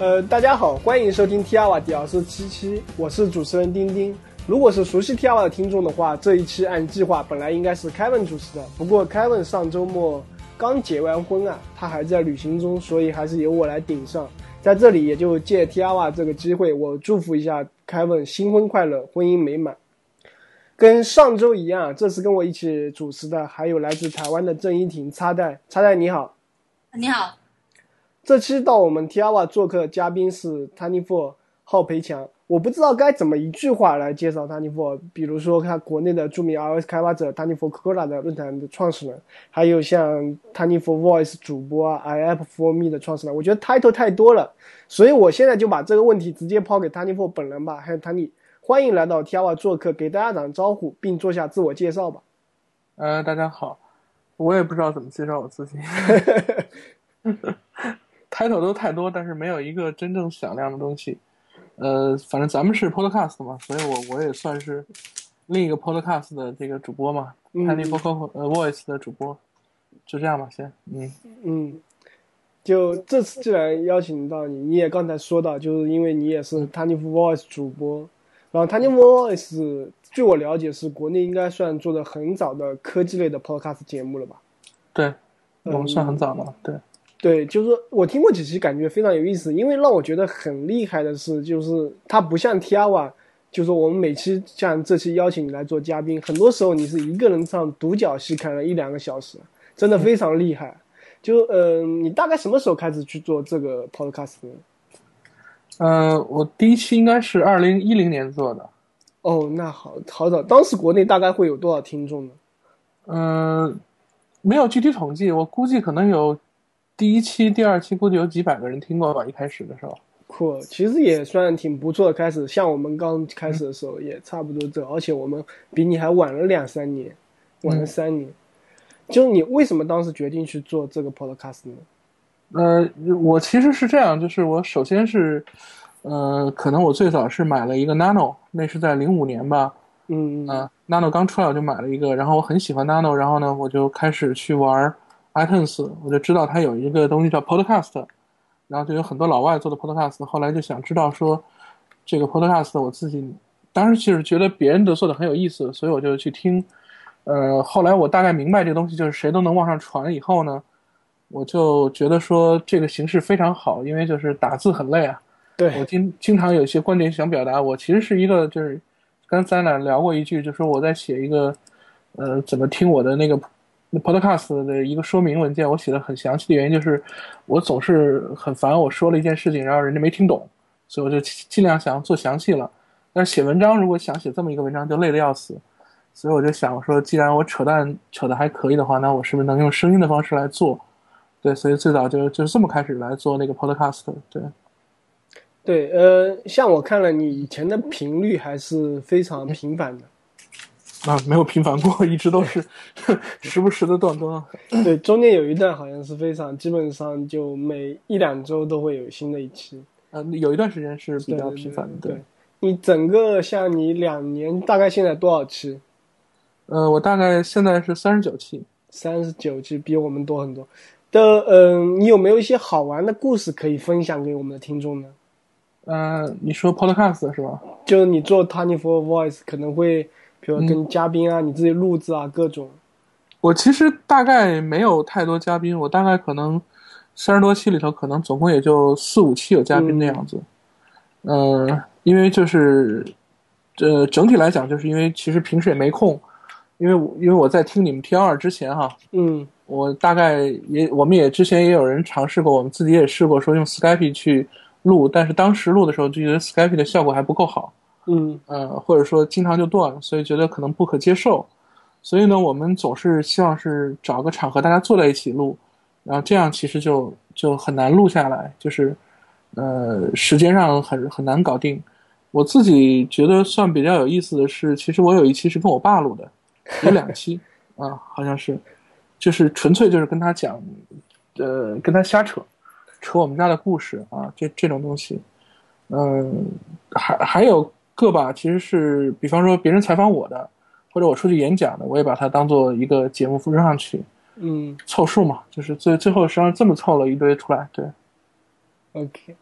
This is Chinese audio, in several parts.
呃，大家好，欢迎收听 T R 瓦第二十七期，我是主持人丁丁。如果是熟悉 T R 瓦的听众的话，这一期按计划本来应该是 Kevin 主持的，不过 Kevin 上周末刚结完婚啊，他还在旅行中，所以还是由我来顶上。在这里，也就借 T R 瓦这个机会，我祝福一下 Kevin 新婚快乐，婚姻美满。跟上周一样，这次跟我一起主持的还有来自台湾的郑一婷插袋，插袋你好，你好。这期到我们 Tiawa 做客的嘉宾是 Tani Four 浩培强，我不知道该怎么一句话来介绍 Tani Four，比如说他国内的著名 iOS 开发者 Tani Four Cola 的论坛的创始人，还有像 Tani Four Voice 主播啊，iApp for Me 的创始人，我觉得 title 太多了，所以我现在就把这个问题直接抛给 Tani Four 本人吧，还有 Tiny，欢迎来到 Tiawa 做客，给大家打个招呼，并做下自我介绍吧。呃，大家好，我也不知道怎么介绍我自己。Title 都太多，但是没有一个真正响亮的东西。呃，反正咱们是 podcast 嘛，所以我我也算是另一个 podcast 的这个主播嘛，Tiny Vocal 呃 Voice 的主播，就这样吧，先，嗯。嗯，就这次既然邀请到你，你也刚才说到，就是因为你也是 Tiny Voice 主播，然后 Tiny Voice 据我了解是国内应该算做的很早的科技类的 podcast 节目了吧？对，我们算很早了，对。对，就是我听过几期，感觉非常有意思。因为让我觉得很厉害的是，就是它不像 T R 瓦，就是我们每期像这期邀请你来做嘉宾，很多时候你是一个人唱独角戏，看了一两个小时，真的非常厉害。就呃，你大概什么时候开始去做这个 podcast 呢？呃，我第一期应该是二零一零年做的。哦，那好好早。当时国内大概会有多少听众呢？嗯，没有具体统计，我估计可能有。第一期、第二期估计有几百个人听过吧？一开始的时候，酷，其实也算挺不错的。开始像我们刚开始的时候也差不多这，而且我们比你还晚了两三年，晚了三年。就你为什么当时决定去做这个 podcast 呢？呃，我其实是这样，就是我首先是，呃，可能我最早是买了一个 Nano，那是在零五年吧。嗯嗯。Nano 刚出来我就买了一个，然后我很喜欢 Nano，然后呢我就开始去玩。iTunes，我就知道它有一个东西叫 Podcast，然后就有很多老外做的 Podcast。后来就想知道说，这个 Podcast 我自己当时就是觉得别人都做的很有意思，所以我就去听。呃，后来我大概明白这个东西就是谁都能往上传。以后呢，我就觉得说这个形式非常好，因为就是打字很累啊。对我经经常有一些观点想表达，我其实是一个就是刚才俩聊过一句，就说我在写一个呃怎么听我的那个。那 Podcast 的一个说明文件，我写的很详细的原因就是，我总是很烦我说了一件事情，然后人家没听懂，所以我就尽量想做详细了。但是写文章如果想写这么一个文章，就累得要死，所以我就想说，既然我扯淡扯的还可以的话，那我是不是能用声音的方式来做？对，所以最早就就是这么开始来做那个 Podcast。对，对，呃，像我看了你以前的频率还是非常频繁的。啊，没有频繁过，一直都是时不时的断更。对，中间有一段好像是非常，基本上就每一两周都会有新的一期。啊，有一段时间是比较频繁的。对，你整个像你两年，大概现在多少期？呃，我大概现在是三十九期。三十九期比我们多很多。的，嗯，你有没有一些好玩的故事可以分享给我们的听众呢？嗯，你说 Podcast 是吧？就是你做 Tiny for Voice 可能会。比如跟嘉宾啊，你自己录制啊，各种。我其实大概没有太多嘉宾，我大概可能三十多期里头，可能总共也就四五期有嘉宾的样子。嗯，因为就是，呃，整体来讲，就是因为其实平时也没空，因为因为我在听你们 T 二之前哈，嗯，我大概也我们也之前也有人尝试过，我们自己也试过说用 Skype 去录，但是当时录的时候就觉得 Skype 的效果还不够好。嗯呃，或者说经常就断了，所以觉得可能不可接受，所以呢，我们总是希望是找个场合大家坐在一起录，然后这样其实就就很难录下来，就是呃时间上很很难搞定。我自己觉得算比较有意思的是，其实我有一期是跟我爸录的，有两 期啊，好像是，就是纯粹就是跟他讲，呃，跟他瞎扯，扯我们家的故事啊，这这种东西，嗯，还还有。个吧，其实是比方说别人采访我的，或者我出去演讲的，我也把它当做一个节目扔上去，嗯，凑数嘛，就是最最后实际上这么凑了一堆出来，对。OK，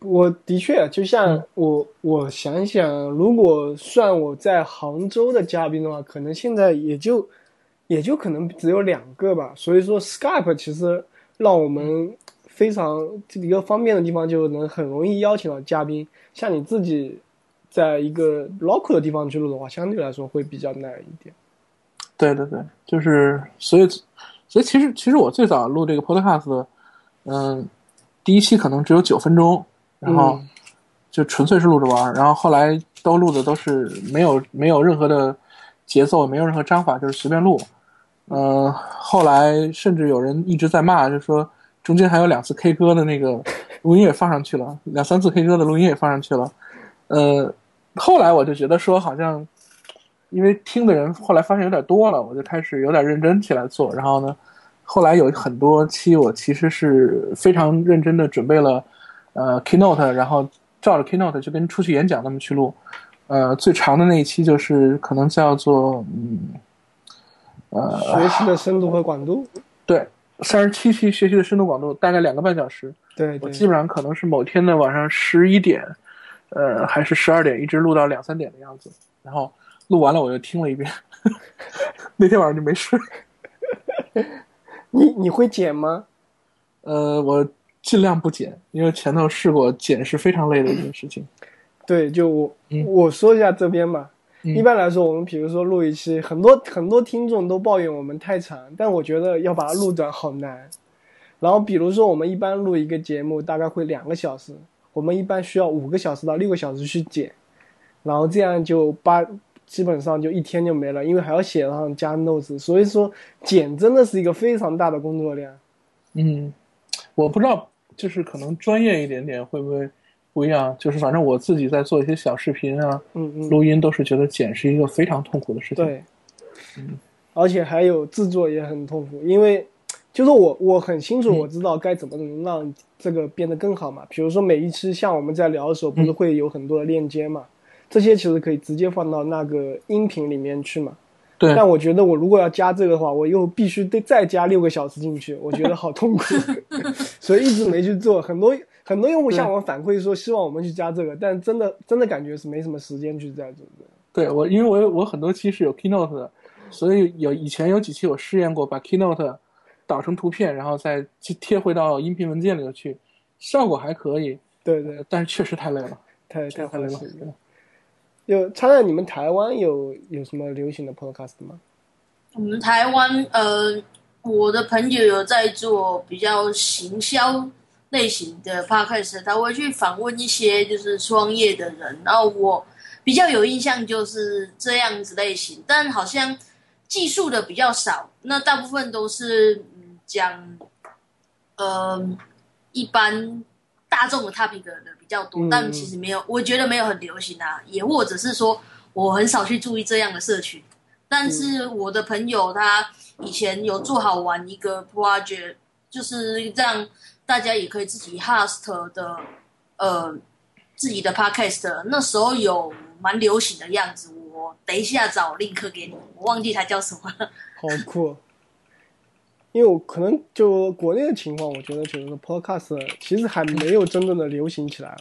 我的确就像嗯我，我想想，如果算我在杭州的嘉宾的话，可能现在也就也就可能只有两个吧。所以说，Skype 其实让我们非常一个方便的地方，就能很容易邀请到嘉宾。像你自己在一个 local 的地方去录的话，相对来说会比较难一点。对对对，就是所以所以其实其实我最早录这个 podcast，嗯，第一期可能只有九分钟，然后嗯就纯粹是录着玩儿，然后后来都录的都是没有没有任何的节奏，没有任何章法，就是随便录。呃，后来甚至有人一直在骂，就说中间还有两次 K 歌的那个录音也放上去了，两三次 K 歌的录音也放上去了。呃，后来我就觉得说好像。因为听的人后来发现有点多了，我就开始有点认真起来做。然后呢，后来有很多期我其实是非常认真的准备了，呃，keynote，然后照着 keynote 就跟出去演讲那么去录。呃，最长的那一期就是可能叫做嗯，呃，学习的深度和广度，对，三十七期学习的深度广度，大概两个半小时。对对我基本上可能是某天的晚上十一点，呃，还是十二点，一直录到两三点的样子。然后录完了我又听了一遍，那天晚上就没睡。你你会剪吗？呃，我尽量不剪，因为前头试过，剪是非常累的一件事情。对，就我、嗯我说一下这边吧。嗯一般来说，我们比如说录一期，很多很多听众都抱怨我们太长，但我觉得要把它录短好难。然后比如说我们一般录一个节目大概会两个小时，我们一般需要五个小时到六个小时去剪，然后这样就八基本上就一天就没了，因为还要写上加 notes，所以说剪真的是一个非常大的工作量。嗯，我不知道，就是可能专业一点点会不会不一样？就是反正我自己在做一些小视频啊、嗯嗯，录音，都是觉得剪是一个非常痛苦的事情。对，而且还有制作也很痛苦，因为就是我我很清楚，嗯我知道该怎么能让这个变得更好嘛。比如说每一期像我们在聊的时候，不是会有很多的链接嘛？这些其实可以直接放到那个音频里面去嘛。对但我觉得我如果要加这个的话，我又必须得再加六个小时进去，我觉得好痛苦，所以一直没去做。很多很多用户向我们反馈说，希望我们去加这个，但真的真的感觉是没什么时间去在做的。对我，因为我有我很多期是有 Keynote 的，所以有以前有几期我试验过把 Keynote 导成图片，然后再去贴回到音频文件里头去，效果还可以，对对，但是确实太累了，太太太累了。有，插在你们台湾有有什么流行的 podcast 吗？我们台湾呃，我的朋友有在做比较行销类型的 podcast，他会去访问一些就是创业的人，然后我比较有印象就是这样子类型，但好像技术的比较少，那大部分都是嗯讲呃一般大众的 topic 的比较多，嗯但其实没有，我觉得没有很流行啊，也或者是说我很少去注意这样的社群。但是我的朋友他以前有做好玩一个 project，就是让大家也可以自己 host 的呃自己的 podcast，那时候有蛮流行的样子。我等一下找 link 给你，我忘记它叫什么了。好酷！因为我可能就国内的情况，我觉得就是 podcast 其实还没有真正的流行起来，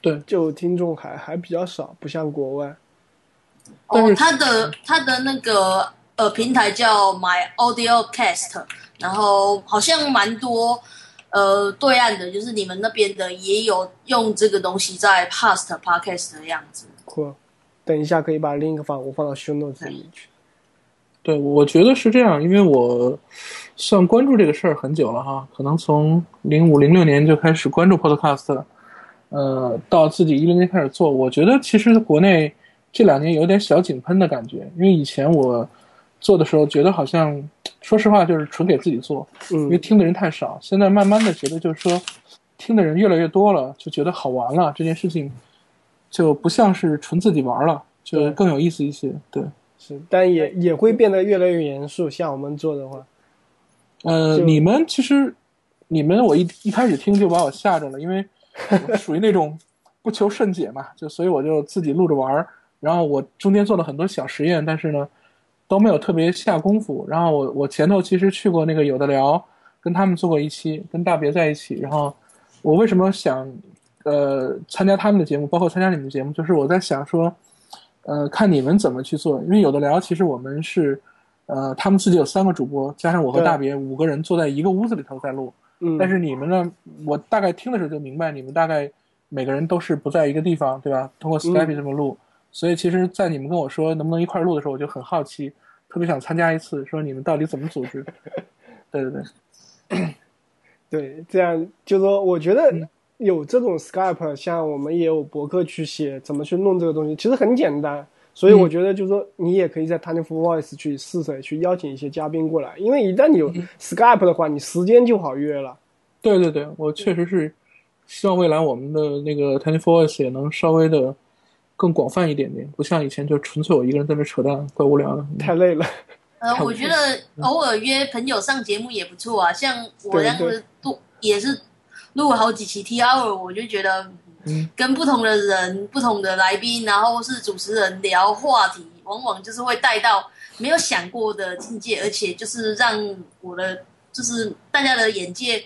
对，就听众还还比较少，不像国外。哦但是，它的它的那个呃平台叫 My Audio Cast，然后好像蛮多呃对岸的，就是你们那边的也有用这个东西在 Past Podcast 的样子。酷！等一下可以把 link 放我放到 show notes 里去。对，我觉得是这样，因为我算关注这个事儿很久了哈，可能从零五零六年就开始关注 Podcast，呃，到自己一零年开始做，我觉得其实国内这两年有点小井喷的感觉，因为以前我做的时候觉得好像，说实话就是纯给自己做，因为嗯，听的人太少，现在慢慢的觉得就是说，听的人越来越多了，就觉得好玩了，这件事情就不像是纯自己玩了，就更有意思一些，对。是，但也也会变得越来越严肃。像我们做的话，呃，你们其实，你们我一一开始听就把我吓着了，因为 属于那种不求甚解嘛，就所以我就自己录着玩儿。然后我中间做了很多小实验，但是呢，都没有特别下功夫。然后我我前头其实去过那个有的聊，跟他们做过一期，跟大别在一起。然后我为什么想呃参加他们的节目，包括参加你们的节目，就是我在想说，呃，看你们怎么去做，因为有的聊，其实我们是，呃，他们自己有三个主播，加上我和大别五个人坐在一个屋子里头在录，嗯，但是你们呢，我大概听的时候就明白，你们大概每个人都是不在一个地方，对吧？通过 Skype 这么录，所以其实，在你们跟我说能不能一块儿录的时候，我就很好奇，特别想参加一次，说你们到底怎么组织？对对对，对，这样就说，我觉得嗯有这种 Skype，像我们也有博客去写怎么去弄这个东西，其实很简单。所以嗯我觉得就是说，你也可以在 Tiny for Voice 去试水去邀请一些嘉宾过来，因为一旦你有嗯 Skype 的话，你时间就好约了。对对对，我确实是希望未来我们的那个 Tiny Voice 也能稍微的更广泛一点点，不像以前就纯粹我一个人在那扯淡，怪无聊的。太累了。呃，我觉得偶尔约朋友上节目也不错啊，像我这样对子多也是录了好几期 T hour，我就觉得嗯。跟不同的人、不同的来宾，然后是主持人聊话题，往往就是会带到没有想过的境界，而且就是让我的就是大家的眼界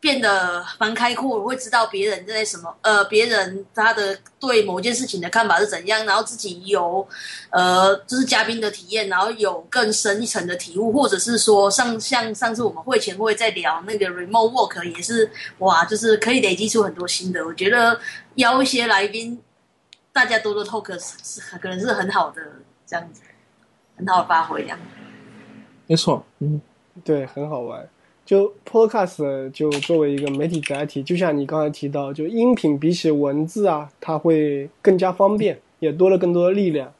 变得蛮开阔，我会知道别人在什么，呃，别人他的对某件事情的看法是怎样，然后自己有，呃，就是嘉宾的体验，然后有更深一层的体悟，或者是说上像上次我们会前会在聊那个 remote work 也是哇，就是可以累积出很多心得。我觉得邀一些来宾，大家多多 talk 是是可能是很好的这样子，很好的发挥这样。没错，嗯，对，很好玩。就 Podcast 就作为一个媒体载体，就像你刚才提到，就音频比起文字啊，它会更加方便，也多了更多的力量。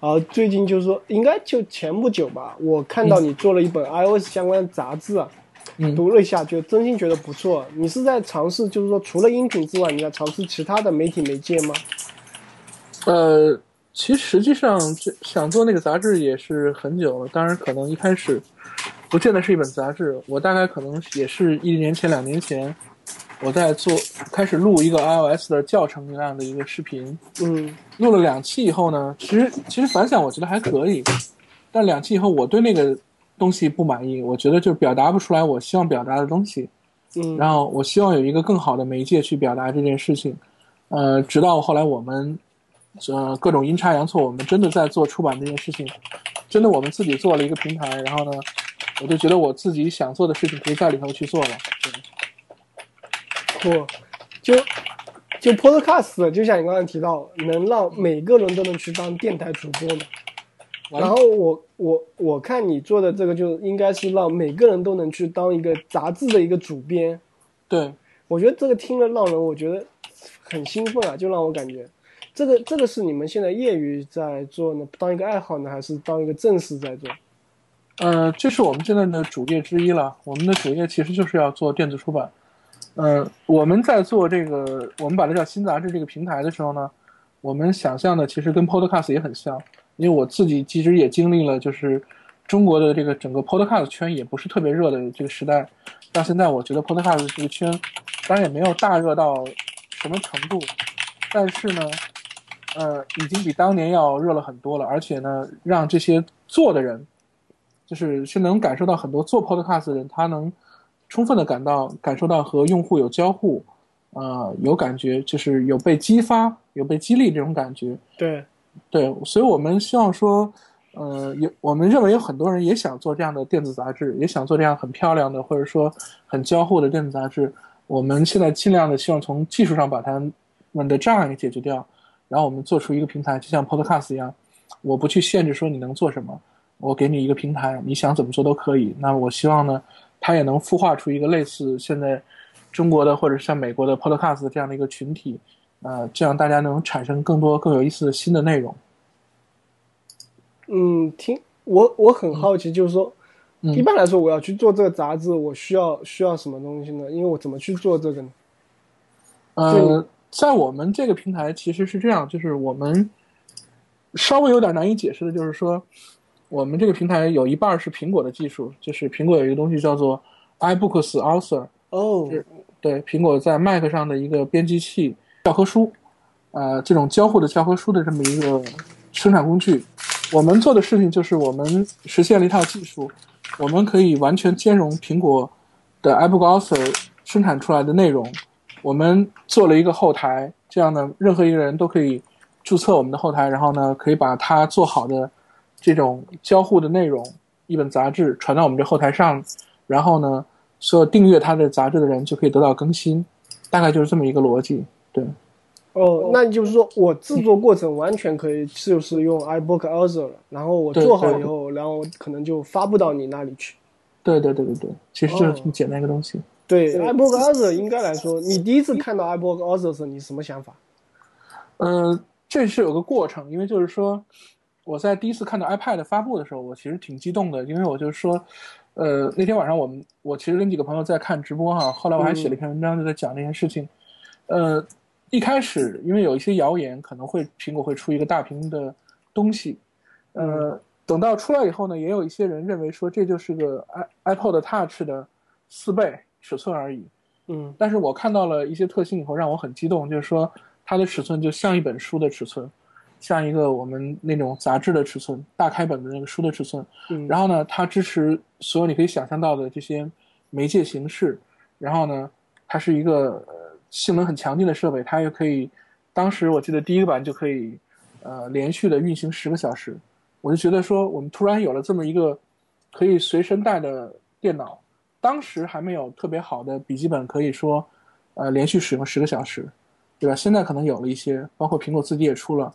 啊，最近就是说，应该就前不久吧，我看到你做了一本 iOS 相关的杂志啊，嗯读了一下，就真心觉得不错。你是在尝试，就是说除了音频之外，你在尝试其他的媒体媒介吗？呃，其实实际上这想做那个杂志也是很久了，当然可能一开始不见得是一本杂志，我大概可能也是一年前、两年前，我在做开始录一个 iOS 的教程那样的一个视频，嗯录了两期以后呢，其实其实反响我觉得还可以，但两期以后我对那个东西不满意，我觉得就表达不出来我希望表达的东西，嗯，然后我希望有一个更好的媒介去表达这件事情，呃，直到后来我们，呃，各种阴差阳错，我们真的在做出版这件事情，真的我们自己做了一个平台，然后呢，我就觉得我自己想做的事情可以在里头去做了，对不，就就 Podcast，就像你刚才提到，能让每个人都能去当电台主播嘛。然后我我我看你做的这个，就应该是让每个人都能去当一个杂志的一个主编。对，我觉得这个听了让人我觉得很兴奋啊，就让我感觉，这个这个是你们现在业余在做呢，当一个爱好呢，还是当一个正式在做？呃，这是我们现在的主业之一了。我们的主业其实就是要做电子出版。呃，我们在做这个，我们把它叫新杂志这个平台的时候呢，我们想象的其实跟 Podcast 也很像，因为我自己其实也经历了，就是中国的这个整个 Podcast 圈也不是特别热的这个时代，到现在我觉得 Podcast 这个圈，当然也没有大热到什么程度，但是呢，呃，已经比当年要热了很多了，而且呢，让这些做的人。就是是能感受到很多做 podcast 的人，他能充分的感到感受到和用户有交互，呃，有感觉，就是有被激发、有被激励这种感觉。对，对，所以我们希望说，呃，有我们认为有很多人也想做这样的电子杂志，也想做这样很漂亮的或者说很交互的电子杂志。我们现在尽量的希望从技术上把他们的障碍给解决掉，然后我们做出一个平台，就像 podcast 一样，我不去限制说你能做什么。我给你一个平台，你想怎么做都可以。那我希望呢，它也能孵化出一个类似现在中国的或者像美国的 Podcast 这样的一个群体，呃，这样大家能产生更多更有意思的新的内容。嗯，听我我很好奇，就是说，嗯一般来说，我要去做这个杂志，我需要需要什么东西呢？因为我怎么去做这个呢？就呃，在我们这个平台其实是这样，就是我们稍微有点难以解释的，就是说，我们这个平台有一半是苹果的技术，就是苹果有一个东西叫做 iBooks Author，哦，是对，苹果在 Mac 上的一个编辑器教科书，呃，这种交互的教科书的这么一个生产工具。我们做的事情就是我们实现了一套技术，我们可以完全兼容苹果的 iBooks Author 生产出来的内容，我们做了一个后台，这样呢，任何一个人都可以注册我们的后台，然后呢，可以把它做好的这种交互的内容，一本杂志传到我们这后台上，然后呢，所有订阅它的杂志的人就可以得到更新，大概就是这么一个逻辑。对，哦，那就是说我制作过程完全可以就是用 iBook Author 了，然后我做好以后，然后可能就发布到你那里去。对对对对对，其实就是这么简单一个东西。对 iBook Author 应该来说，你第一次看到 iBook Author 时，你什么想法？呃，这是有个过程，因为就是说，我在第一次看到 iPad 发布的时候，我其实挺激动的，因为我就说，呃，那天晚上我们我其实跟几个朋友在看直播哈，后来我还写了一篇文章，就在讲这件事情。呃，一开始因为有一些谣言，可能会苹果会出一个大屏的东西，呃，等到出来以后呢，也有一些人认为说这就是个 i iPod Touch 的四倍。尺寸而已，嗯，但是我看到了一些特性以后，让我很激动，就是说它的尺寸就像一本书的尺寸，像一个我们那种杂志的尺寸，大开本的那个书的尺寸。嗯，然后呢，它支持所有你可以想象到的这些媒介形式。然后呢，它是一个性能很强劲的设备，它又可以，当时我记得第一个版就可以，呃，连续的运行十个小时。我就觉得说，我们突然有了这么一个可以随身带的电脑。当时还没有特别好的笔记本，可以说，呃，连续使用十个小时，对吧？现在可能有了一些，包括苹果自己也出了，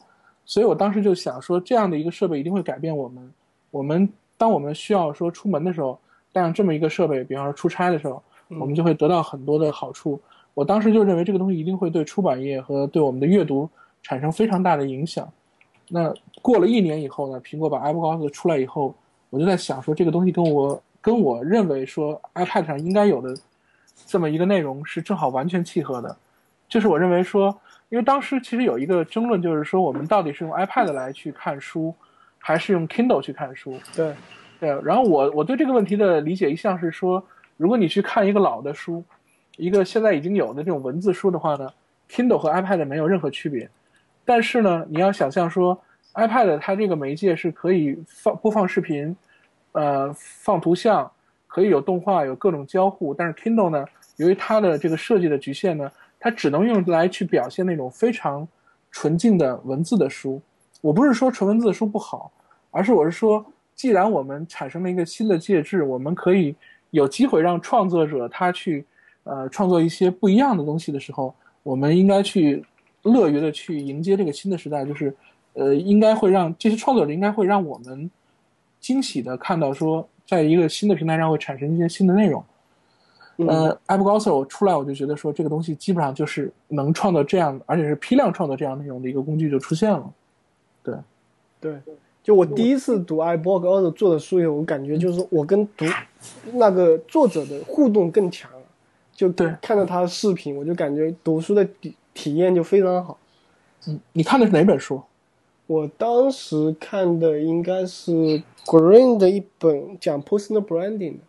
所以我当时就想说，这样的一个设备一定会改变我们。我们当我们需要说出门的时候，带上这么一个设备，比方说出差的时候，我们就会得到很多的好处。我当时就认为这个东西一定会对出版业和对我们的阅读产生非常大的影响。那过了一年以后呢，苹果把 Apple Watch 出来以后，我就在想说，这个东西跟我。跟我认为说 iPad 上应该有的这么一个内容是正好完全契合的，就是我认为说，因为当时其实有一个争论，就是说我们到底是用 iPad 来去看书，还是用 Kindle 去看书？对，对。然后我我对这个问题的理解一向是说，如果你去看一个老的书，一个现在已经有的这种文字书的话呢，Kindle 和 iPad 没有任何区别。但是呢，你要想象说 iPad 它这个媒介是可以放播放视频。呃，放图像可以有动画，有各种交互，但是 Kindle 呢，由于它的这个设计的局限呢，它只能用来去表现那种非常纯净的文字的书。我不是说纯文字的书不好，而是我是说，既然我们产生了一个新的介质，我们可以有机会让创作者他去呃创作一些不一样的东西的时候，我们应该去乐于的去迎接这个新的时代，就是呃，应该会让这些创作者应该会让我们。惊喜的看到说，在一个新的平台上会产生一些新的内容。呃，AppGossel 出来，我就觉得说这个东西基本上就是能创造这样，而且是批量创造这样内容的一个工具就出现了。对，对，就我第一次读 iBook 做的书以后，我感觉就是我跟读那个作者的互动更强了。就对，看到他的视频，我就感觉读书的体体验就非常好。嗯，你看的是哪本书？我当时看的应该是 Green 的一本讲 personal branding 的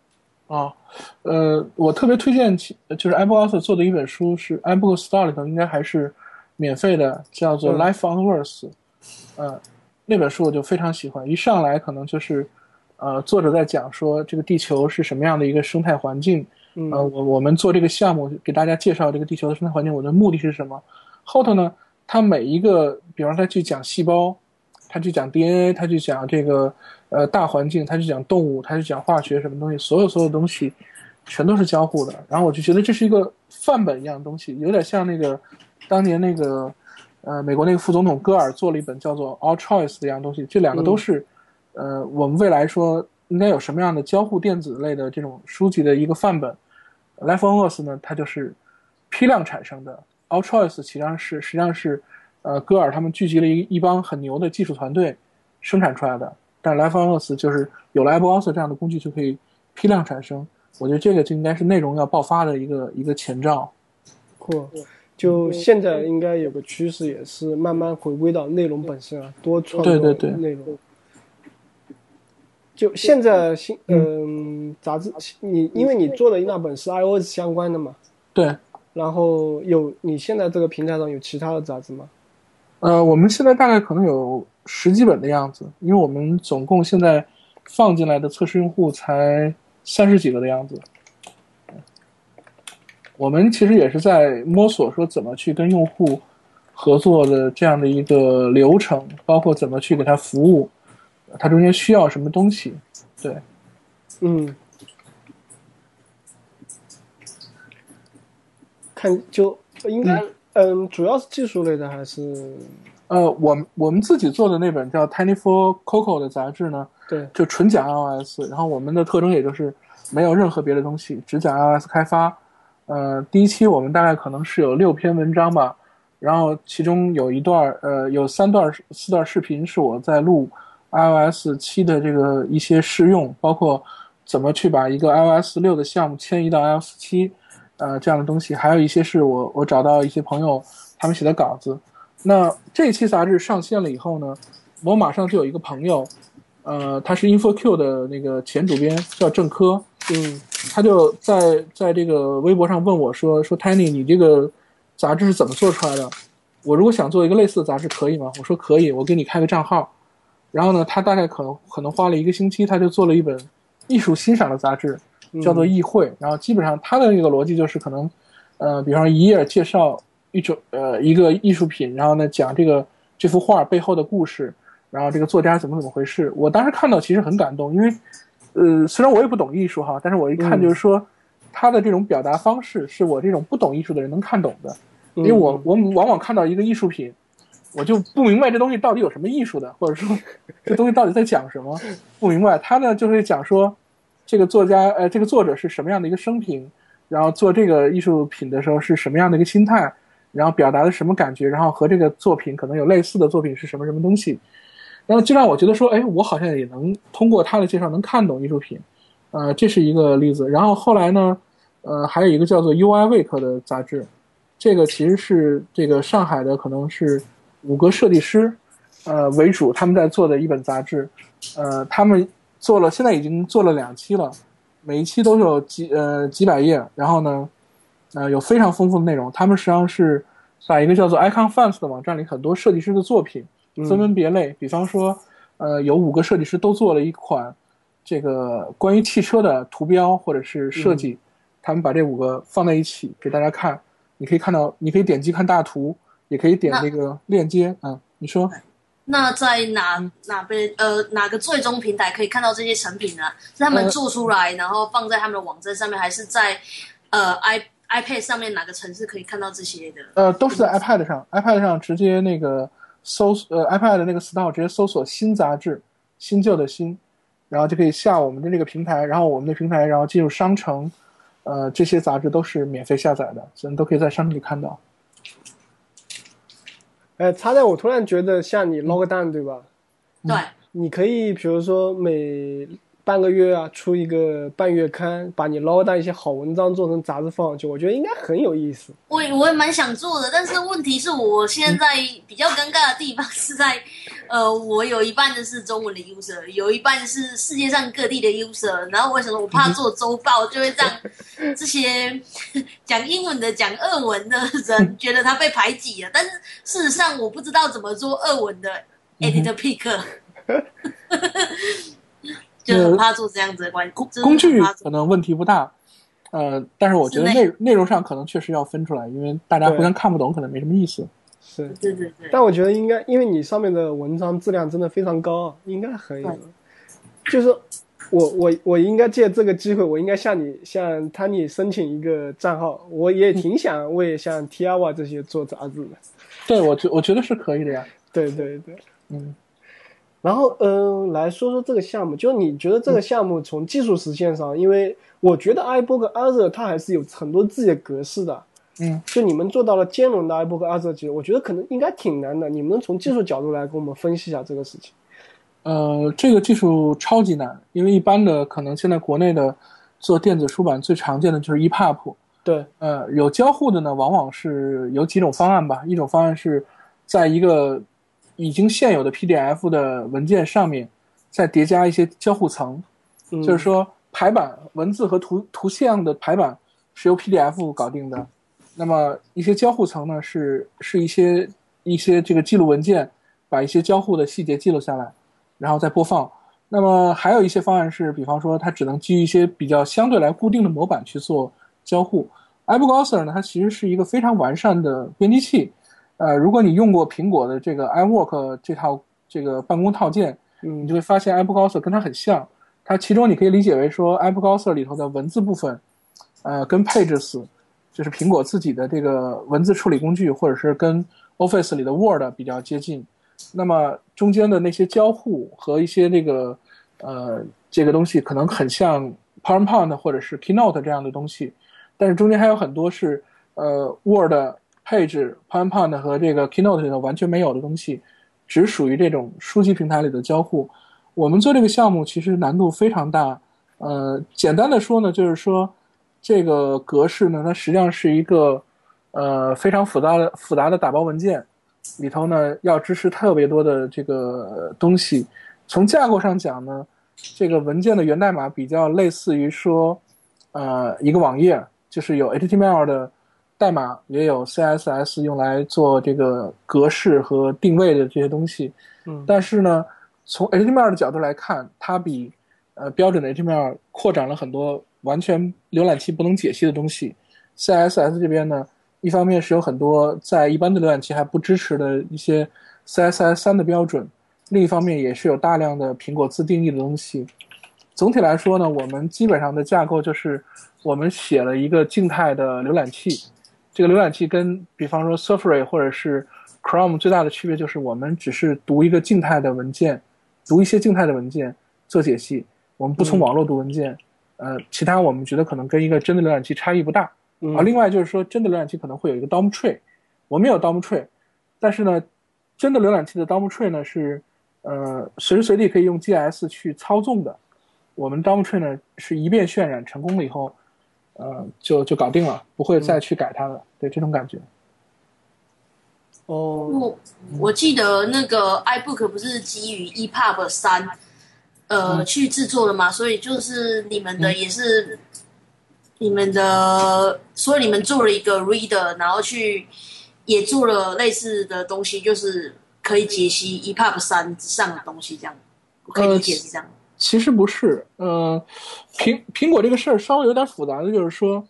啊，呃，我特别推荐，就是 iBook 做的一本书是 Apple Store 里头应该还是免费的，叫做 Life on Earth，呃，那本书我就非常喜欢，一上来可能就是呃，作者在讲说这个地球是什么样的一个生态环境，呃，我我们做这个项目给大家介绍这个地球的生态环境，我的目的是什么？后头呢？他每一个，比方他去讲细胞，他去讲 DNA，他去讲这个呃大环境，他去讲动物，他去讲化学什么东西，所有所有东西，全都是交互的。然后我就觉得这是一个范本一样的东西，有点像那个当年那个呃美国那个副总统戈尔做了一本叫做 All Choice 的一样东西。这两个都是呃我们未来说应该有什么样的交互电子类的这种书籍的一个范本。Life on Earth 呢，它就是批量产生的。All Choice 实际上是实际上是，呃，戈尔他们聚集了一一帮很牛的技术团队生产出来的。但 Life on Earth 就是有了 Apple Author 这样的工具就可以批量产生。我觉得这个就应该是内容要爆发的一个一个前兆。酷，就现在应该有个趋势，也是慢慢回归到内容本身啊，多创作内容。就现在新嗯杂志，你因为你做的那本是 iOS 相关的嘛？对。然后有你现在这个平台上有其他的杂志吗？呃，我们现在大概可能有十几本的样子，因为我们总共现在放进来的测试用户才三十几个的样子。我们其实也是在摸索说怎么去跟用户合作的这样的一个流程，包括怎么去给他服务，他中间需要什么东西，对，嗯，看就应该嗯，主要是技术类的还是呃，我们我们自己做的那本叫 Tiny for Coco 的杂志呢，对就纯讲 iOS，然后我们的特征也就是没有任何别的东西，只讲 iOS 开发。呃，第一期我们大概可能是有六篇文章吧，然后其中有一段呃，有三段四段视频是我在录 iOS 七的这个一些试用，包括怎么去把一个 iOS 六的项目迁移到 iOS 七，呃，这样的东西，还有一些是我我找到一些朋友他们写的稿子。那这期杂志上线了以后呢，我马上就有一个朋友，呃，他是 InfoQ 的那个前主编，叫郑科，嗯他就在在这个微博上问我说：“说 Tiny，你这个杂志是怎么做出来的？我如果想做一个类似的杂志，可以吗？”我说：“可以，我给你开个账号。”然后呢，他大概可能可能花了一个星期，他就做了一本艺术欣赏的杂志，叫做《议会》。然后基本上他的那个逻辑就是可能，呃，比方一页介绍一种呃一个艺术品，然后呢讲这个这幅画背后的故事，然后这个作家怎么怎么回事。我当时看到其实很感动，因为。呃，虽然我也不懂艺术哈，但是我一看就是说，他的这种表达方式是我这种不懂艺术的人能看懂的，因为我我往往看到一个艺术品，我就不明白这东西到底有什么艺术的，或者说这东西到底在讲什么，不明白。他呢就会讲说，这个作家呃这个作者是什么样的一个生平，然后做这个艺术品的时候是什么样的一个心态，然后表达的什么感觉，然后和这个作品可能有类似的作品是什么什么东西。然后就让我觉得说，哎，我好像也能通过他的介绍能看懂艺术品，呃，这是一个例子。然后后来呢，呃，还有一个叫做 UI Week 的杂志，这个其实是这个上海的可能是五个设计师，呃为主，他们在做的一本杂志，呃，他们做了，现在已经做了两期了，每一期都有几呃几百页，然后呢，呃，有非常丰富的内容。他们实际上是把一个叫做 Icon Fans 的网站里，很多设计师的作品。分门别类，比方说，呃，有五个设计师都做了一款这个关于汽车的图标或者是设计，他们把这五个放在一起给大家看，你可以看到，你可以点击看大图，也可以点那个链接啊。你说，那在哪哪边呃哪个最终平台可以看到这些成品呢？是他们做出来然后放在他们的网站上面，还是在呃 i iPad 上面哪个城市可以看到这些的？呃，都是在 iPad 上，iPad 上直接那个。搜呃 iPad 的那个 Store 直接搜索新杂志，新旧的新，然后就可以下我们的这个平台，然后我们的平台，然后进入商城，呃，这些杂志都是免费下载的，所以都可以在商城里看到。呃，插在我突然觉得像你 log down 对吧？对，你可以比如说每。半个月啊，出一个半月刊，把你捞到一些好文章做成杂志放上去，我觉得应该很有意思。我我也蛮想做的，但是问题是我现在比较尴尬的地方是在，呃，我有一半的是中文的 user，有一半是世界上各地的 user，然后为什么我怕做周报就会让 这些讲英文的、讲俄文的人觉得他被排挤了？但是事实上我不知道怎么做俄文的 editor pick。就很怕做这样子的关工工具可能问题不大，呃，但是我觉得内内容上可能确实要分出来，因为大家互相看不懂，可能没什么意思。是，对对对。但我觉得应该，因为你上面的文章质量真的非常高，应该很有。就是我我我应该借这个机会，我应该向你向 Tany 申请一个账号，我也挺想为像 Tiawa 这些做杂志的。对，我觉我觉得是可以的呀。对对对，嗯。然后，嗯，来说说这个项目，就你觉得这个项目从技术实现上，因为我觉得 iBook Other 它还是有很多自己的格式的，嗯，就你们做到了兼容的 iBook Other 技术，我觉得可能应该挺难的。你们从技术角度来跟我们分析一下这个事情。呃，这个技术超级难，因为一般的可能现在国内的做电子书版最常见的就是 EPUB，对，呃，有交互的呢，往往是有几种方案吧，一种方案是在一个。已经现有的 PDF 的文件上面，再叠加一些交互层，就是说排版文字和图图像的排版是由 PDF 搞定的。那么一些交互层呢，是是一些一些这个记录文件，把一些交互的细节记录下来，然后再播放。那么还有一些方案是，比方说它只能基于一些比较相对来固定的模板去做交互。iBrowser 呢，它其实是一个非常完善的编辑器。呃，如果你用过苹果的这个 iWork 这套这个办公套件，嗯你就会发现 iBrowser 跟它很像。它其中你可以理解为说，iBrowser 里头的文字部分，呃，跟 Pages 就是苹果自己的这个文字处理工具，或者是跟 Office 里的 Word 比较接近。那么中间的那些交互和一些那个呃这个东西可能很像 PowerPoint 或者是 Keynote 这样的东西，但是中间还有很多是呃 Word、Page、PowerPoint 和这个 Keynote 里头完全没有的东西，只属于这种书籍平台里的交互。我们做这个项目其实难度非常大，呃，简单的说呢，就是说这个格式呢，它实际上是一个呃非常复杂的复杂的打包文件，里头呢要支持特别多的这个东西。从架构上讲呢，这个文件的源代码比较类似于说，呃，一个网页，就是有 HTML 的代码，也有 CSS 用来做这个格式和定位的这些东西。嗯但是呢，从 HTML 的角度来看，它比呃标准的 HTML 扩展了很多完全浏览器不能解析的东西。CSS 这边呢，一方面是有很多在一般的浏览器还不支持的一些 CSS 三的标准，另一方面也是有大量的苹果自定义的东西。总体来说呢，我们基本上的架构就是我们写了一个静态的浏览器。这个浏览器跟比方说 Safari 或者是 Chrome 最大的区别就是我们只是读一个静态的文件，读一些静态的文件做解析，我们不从网络读文件。呃，其他我们觉得可能跟一个真的浏览器差异不大。嗯啊，另外就是说，真的浏览器可能会有一个 DOM tree，我们有 DOM tree，但是呢，真的浏览器的 DOM tree 呢是呃随时随地可以用 GS 去操纵的。我们 DOM tree 呢是一遍渲染成功了以后，呃就就搞定了，不会再去改它了。对这种感觉。哦，我我记得那个 iBook 不是基于 EPUB 三呃、去制作的嘛，所以就是你们的也是、你们的，所以你们做了一个 reader，然后去也做了类似的东西，就是可以解析 EPUB 三之上的东西，这样。我可以理解是这样。其实不是，呃，苹苹果这个事儿稍微有点复杂的，就是说，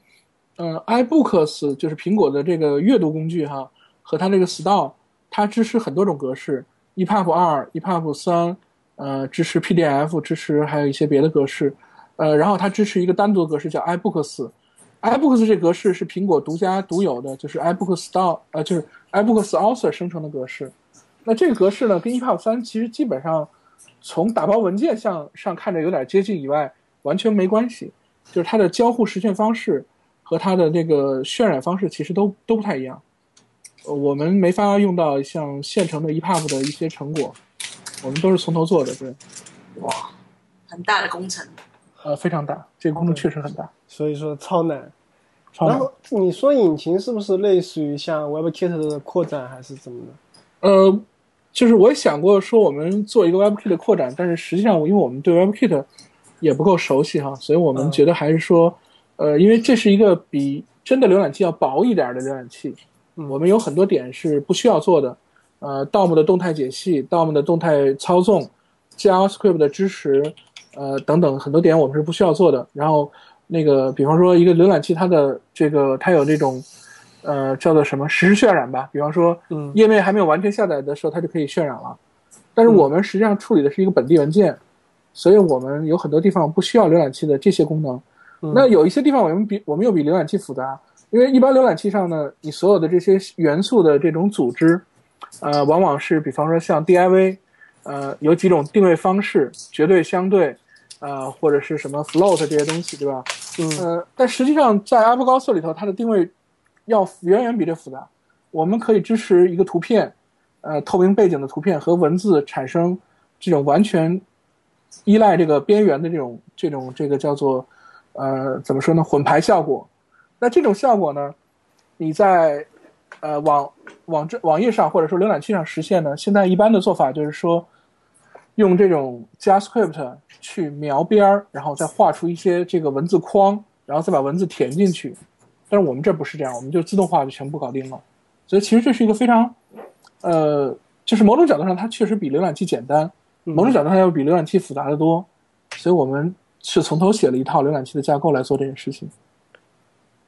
呃，iBooks 就是苹果的这个阅读工具哈，和它这个 Store，它支持很多种格式，EPUB 二、EPUB 三，呃，支持 PDF，支持还有一些别的格式，呃，然后它支持一个单独的格式叫 iBooks。iBooks 这格式是苹果独家独有的，就是 iBooks Store，呃，就是 iBooks Author 生成的格式。那这个格式呢，跟 EPUB 三其实基本上从打包文件向上看着有点接近以外，完全没关系。就是它的交互实现方式和它的这个渲染方式其实都都不太一样。呃我们没法用到像现成的 EPUB 的一些成果，我们都是从头做的，对，哇很大的工程，呃，非常大，这个工程确实很大，所以说超难。超难。然后你说引擎是不是类似于像 WebKit 的扩展，还是怎么的？呃，就是我也想过说我们做一个 WebKit 的扩展，但是实际上因为我们对 WebKit 也不够熟悉哈，所以我们嗯觉得还是说，呃，因为这是一个比真的浏览器要薄一点的浏览器，嗯我们有很多点是不需要做的，呃，DOM 的动态解析、DOM 的动态操纵、JavaScript 的支持，呃，等等很多点我们是不需要做的。然后那个，比方说一个浏览器，它的这个它有这种，呃，叫做什么实时渲染吧，比方说嗯页面还没有完全下载的时候，它就可以渲染了。但是我们实际上处理的是一个本地文件，所以我们有很多地方不需要浏览器的这些功能。嗯那有一些地方我们比我们又比浏览器复杂，因为一般浏览器上呢，你所有的这些元素的这种组织，呃，往往是比方说像 DIV，呃，有几种定位方式，绝对、相对，呃，或者是什么 float 这些东西，对吧？嗯呃，但实际上在 Apple 高速里头，它的定位要远远比这复杂。我们可以支持一个图片，呃，透明背景的图片和文字产生这种完全依赖这个边缘的这种这种这个叫做呃怎么说呢混排效果。那这种效果呢，你在呃网网站网页上或者说浏览器上实现呢，现在一般的做法就是说用这种 JavaScript 去描边儿，然后再画出一些这个文字框，然后再把文字填进去。但是我们这不是这样，我们就自动化就全部搞定了。所以其实这是一个非常，呃，就是某种角度上它确实比浏览器简单，某种角度上要比浏览器复杂的多。所以我们是从头写了一套浏览器的架构来做这件事情。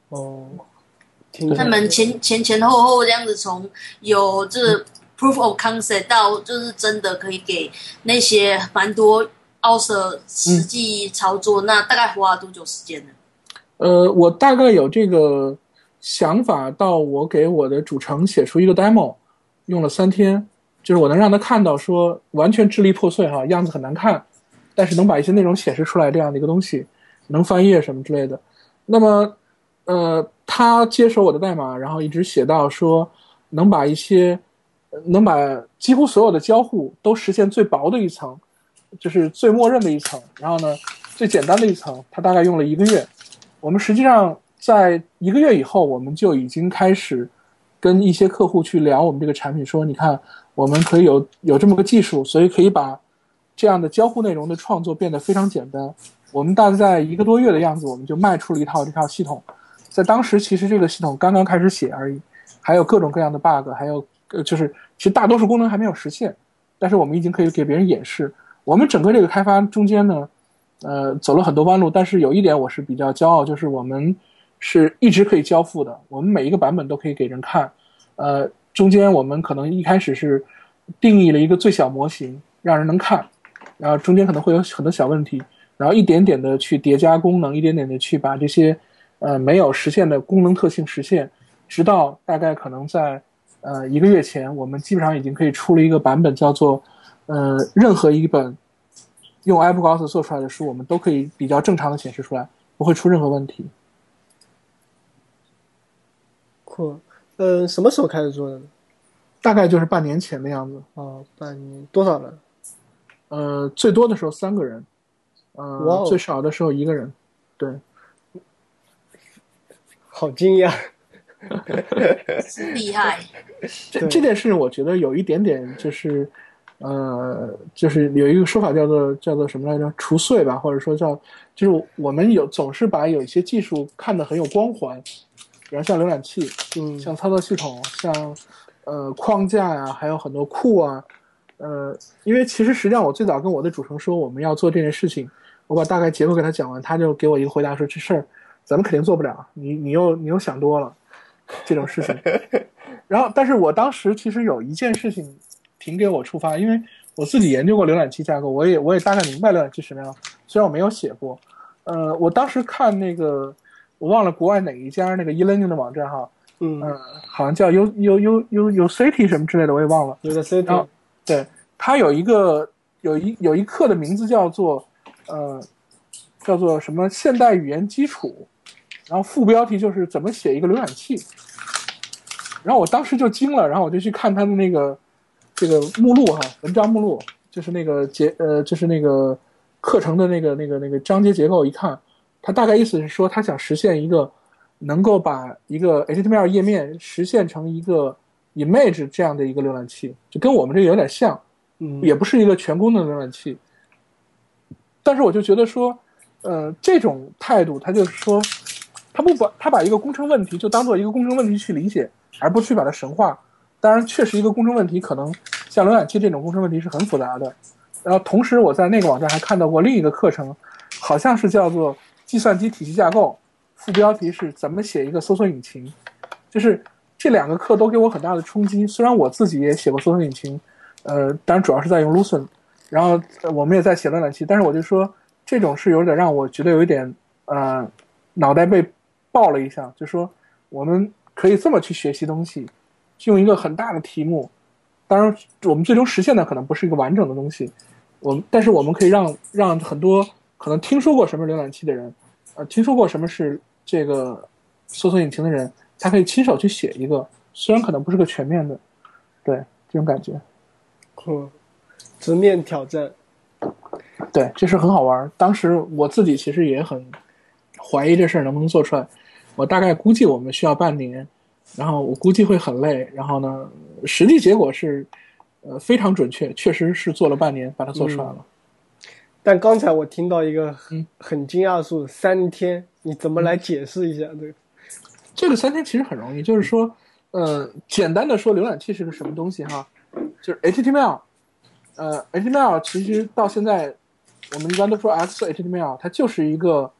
哦，他们前前前后后这样子，从有这个 proof of concept 到就是真的可以给那些蛮多 user 实际操作，那大概花了多久时间呢？呃，我大概有这个想法，到我给我的主程写出一个 demo，用了三天，就是我能让他看到说完全支离破碎哈，样子很难看，但是能把一些内容显示出来这样的一个东西，能翻页什么之类的。那么，呃，他接手我的代码，然后一直写到说能把一些，能把几乎所有的交互都实现最薄的一层，就是最默认的一层，然后呢，最简单的一层，他大概用了一个月。我们实际上在一个月以后，我们就已经开始跟一些客户去聊我们这个产品，说你看，我们可以有有这么个技术，所以可以把这样的交互内容的创作变得非常简单。我们大概在一个多月的样子，我们就卖出了一套这套系统。在当时，其实这个系统刚刚开始写而已，还有各种各样的 bug，还有呃，就是其实大多数功能还没有实现，但是我们已经可以给别人演示。我们整个这个开发中间呢，呃，走了很多弯路，但是有一点我是比较骄傲，就是我们是一直可以交付的，我们每一个版本都可以给人看。呃，中间我们可能一开始是定义了一个最小模型，让人能看，然后中间可能会有很多小问题，然后一点点的去叠加功能，一点点的去把这些呃没有实现的功能特性实现，直到大概可能在呃一个月前，我们基本上已经可以出了一个版本，叫做呃任何一本用 Apple Books 做出来的书，我们都可以比较正常的显示出来，不会出任何问题。酷。嗯，什么时候开始做的呢？大概就是半年前的样子。哦，半年多少人？呃，最多的时候三个人，呃，最少的时候一个人。对，好惊讶。厉害，这这件事我觉得有一点点就是，呃，就是有一个说法叫做叫做什么来着？除碎吧，或者说叫就是我们有总是把有一些技术看得很有光环，比如像浏览器，嗯，像操作系统，像呃框架呀、还有很多库啊，呃，因为其实实际上我最早跟我的主程说我们要做这件事情，我把大概结构给他讲完，他就给我一个回答说这事儿咱们肯定做不了，你你又你又想多了这种事情。然后，但是我当时其实有一件事情挺给我触发，因为我自己研究过浏览器架构，我也我也大概明白浏览器什么样，虽然我没有写过。呃，我当时看那个我忘了国外哪一家那个 e-learning 的网站哈，嗯，嗯，好像叫 U U U U U City 什么之类的，我也忘了。有个 C 然后对，它有一个有一有一课的名字叫做呃叫做什么现代语言基础，然后副标题就是怎么写一个浏览器。然后我当时就惊了，然后我就去看他的那个这个目录哈，文章目录，就是那个结呃就是那个课程的那个那个那个章节结构，一看，他大概意思是说，他想实现一个能够把一个 HTML 页面实现成一个 image 这样的一个浏览器，就跟我们这个有点像，嗯，也不是一个全功能浏览器。但是我就觉得说，呃，这种态度，他就是说，他不把他把一个工程问题就当做一个工程问题去理解，而不去把它神化。当然，确实一个工程问题，可能像浏览器这种工程问题是很复杂的。然后同时，我在那个网站还看到过另一个课程，好像是叫做计算机体系架构，副标题是怎么写一个搜索引擎。就是这两个课都给我很大的冲击。虽然我自己也写过搜索引擎，呃，当然主要是在用 Lucene，然后我们也在写浏览器，但是我就说这种是有点让我觉得有一点呃脑袋被爆了一下，就说我们可以这么去学习东西，用一个很大的题目，当然我们最终实现的可能不是一个完整的东西，我们但是我们可以让让很多可能听说过什么浏览器的人，呃，听说过什么是这个搜索引擎的人，他可以亲手去写一个，虽然可能不是个全面的，对这种感觉。嗯，直面挑战。对，这事很好玩儿。当时我自己其实也很怀疑这事儿能不能做出来。我大概估计我们需要半年，然后我估计会很累。然后呢，实际结果是，呃，非常准确，确实是做了半年把它做出来了。但刚才我听到一个很很惊讶的数，三天，你怎么来解释一下这个？这个三天其实很容易，就是说，呃，简单的说，浏览器是个什么东西哈，就是 HTML，呃，HTML 其实到现在我们一般都说 XHTML，它就是一个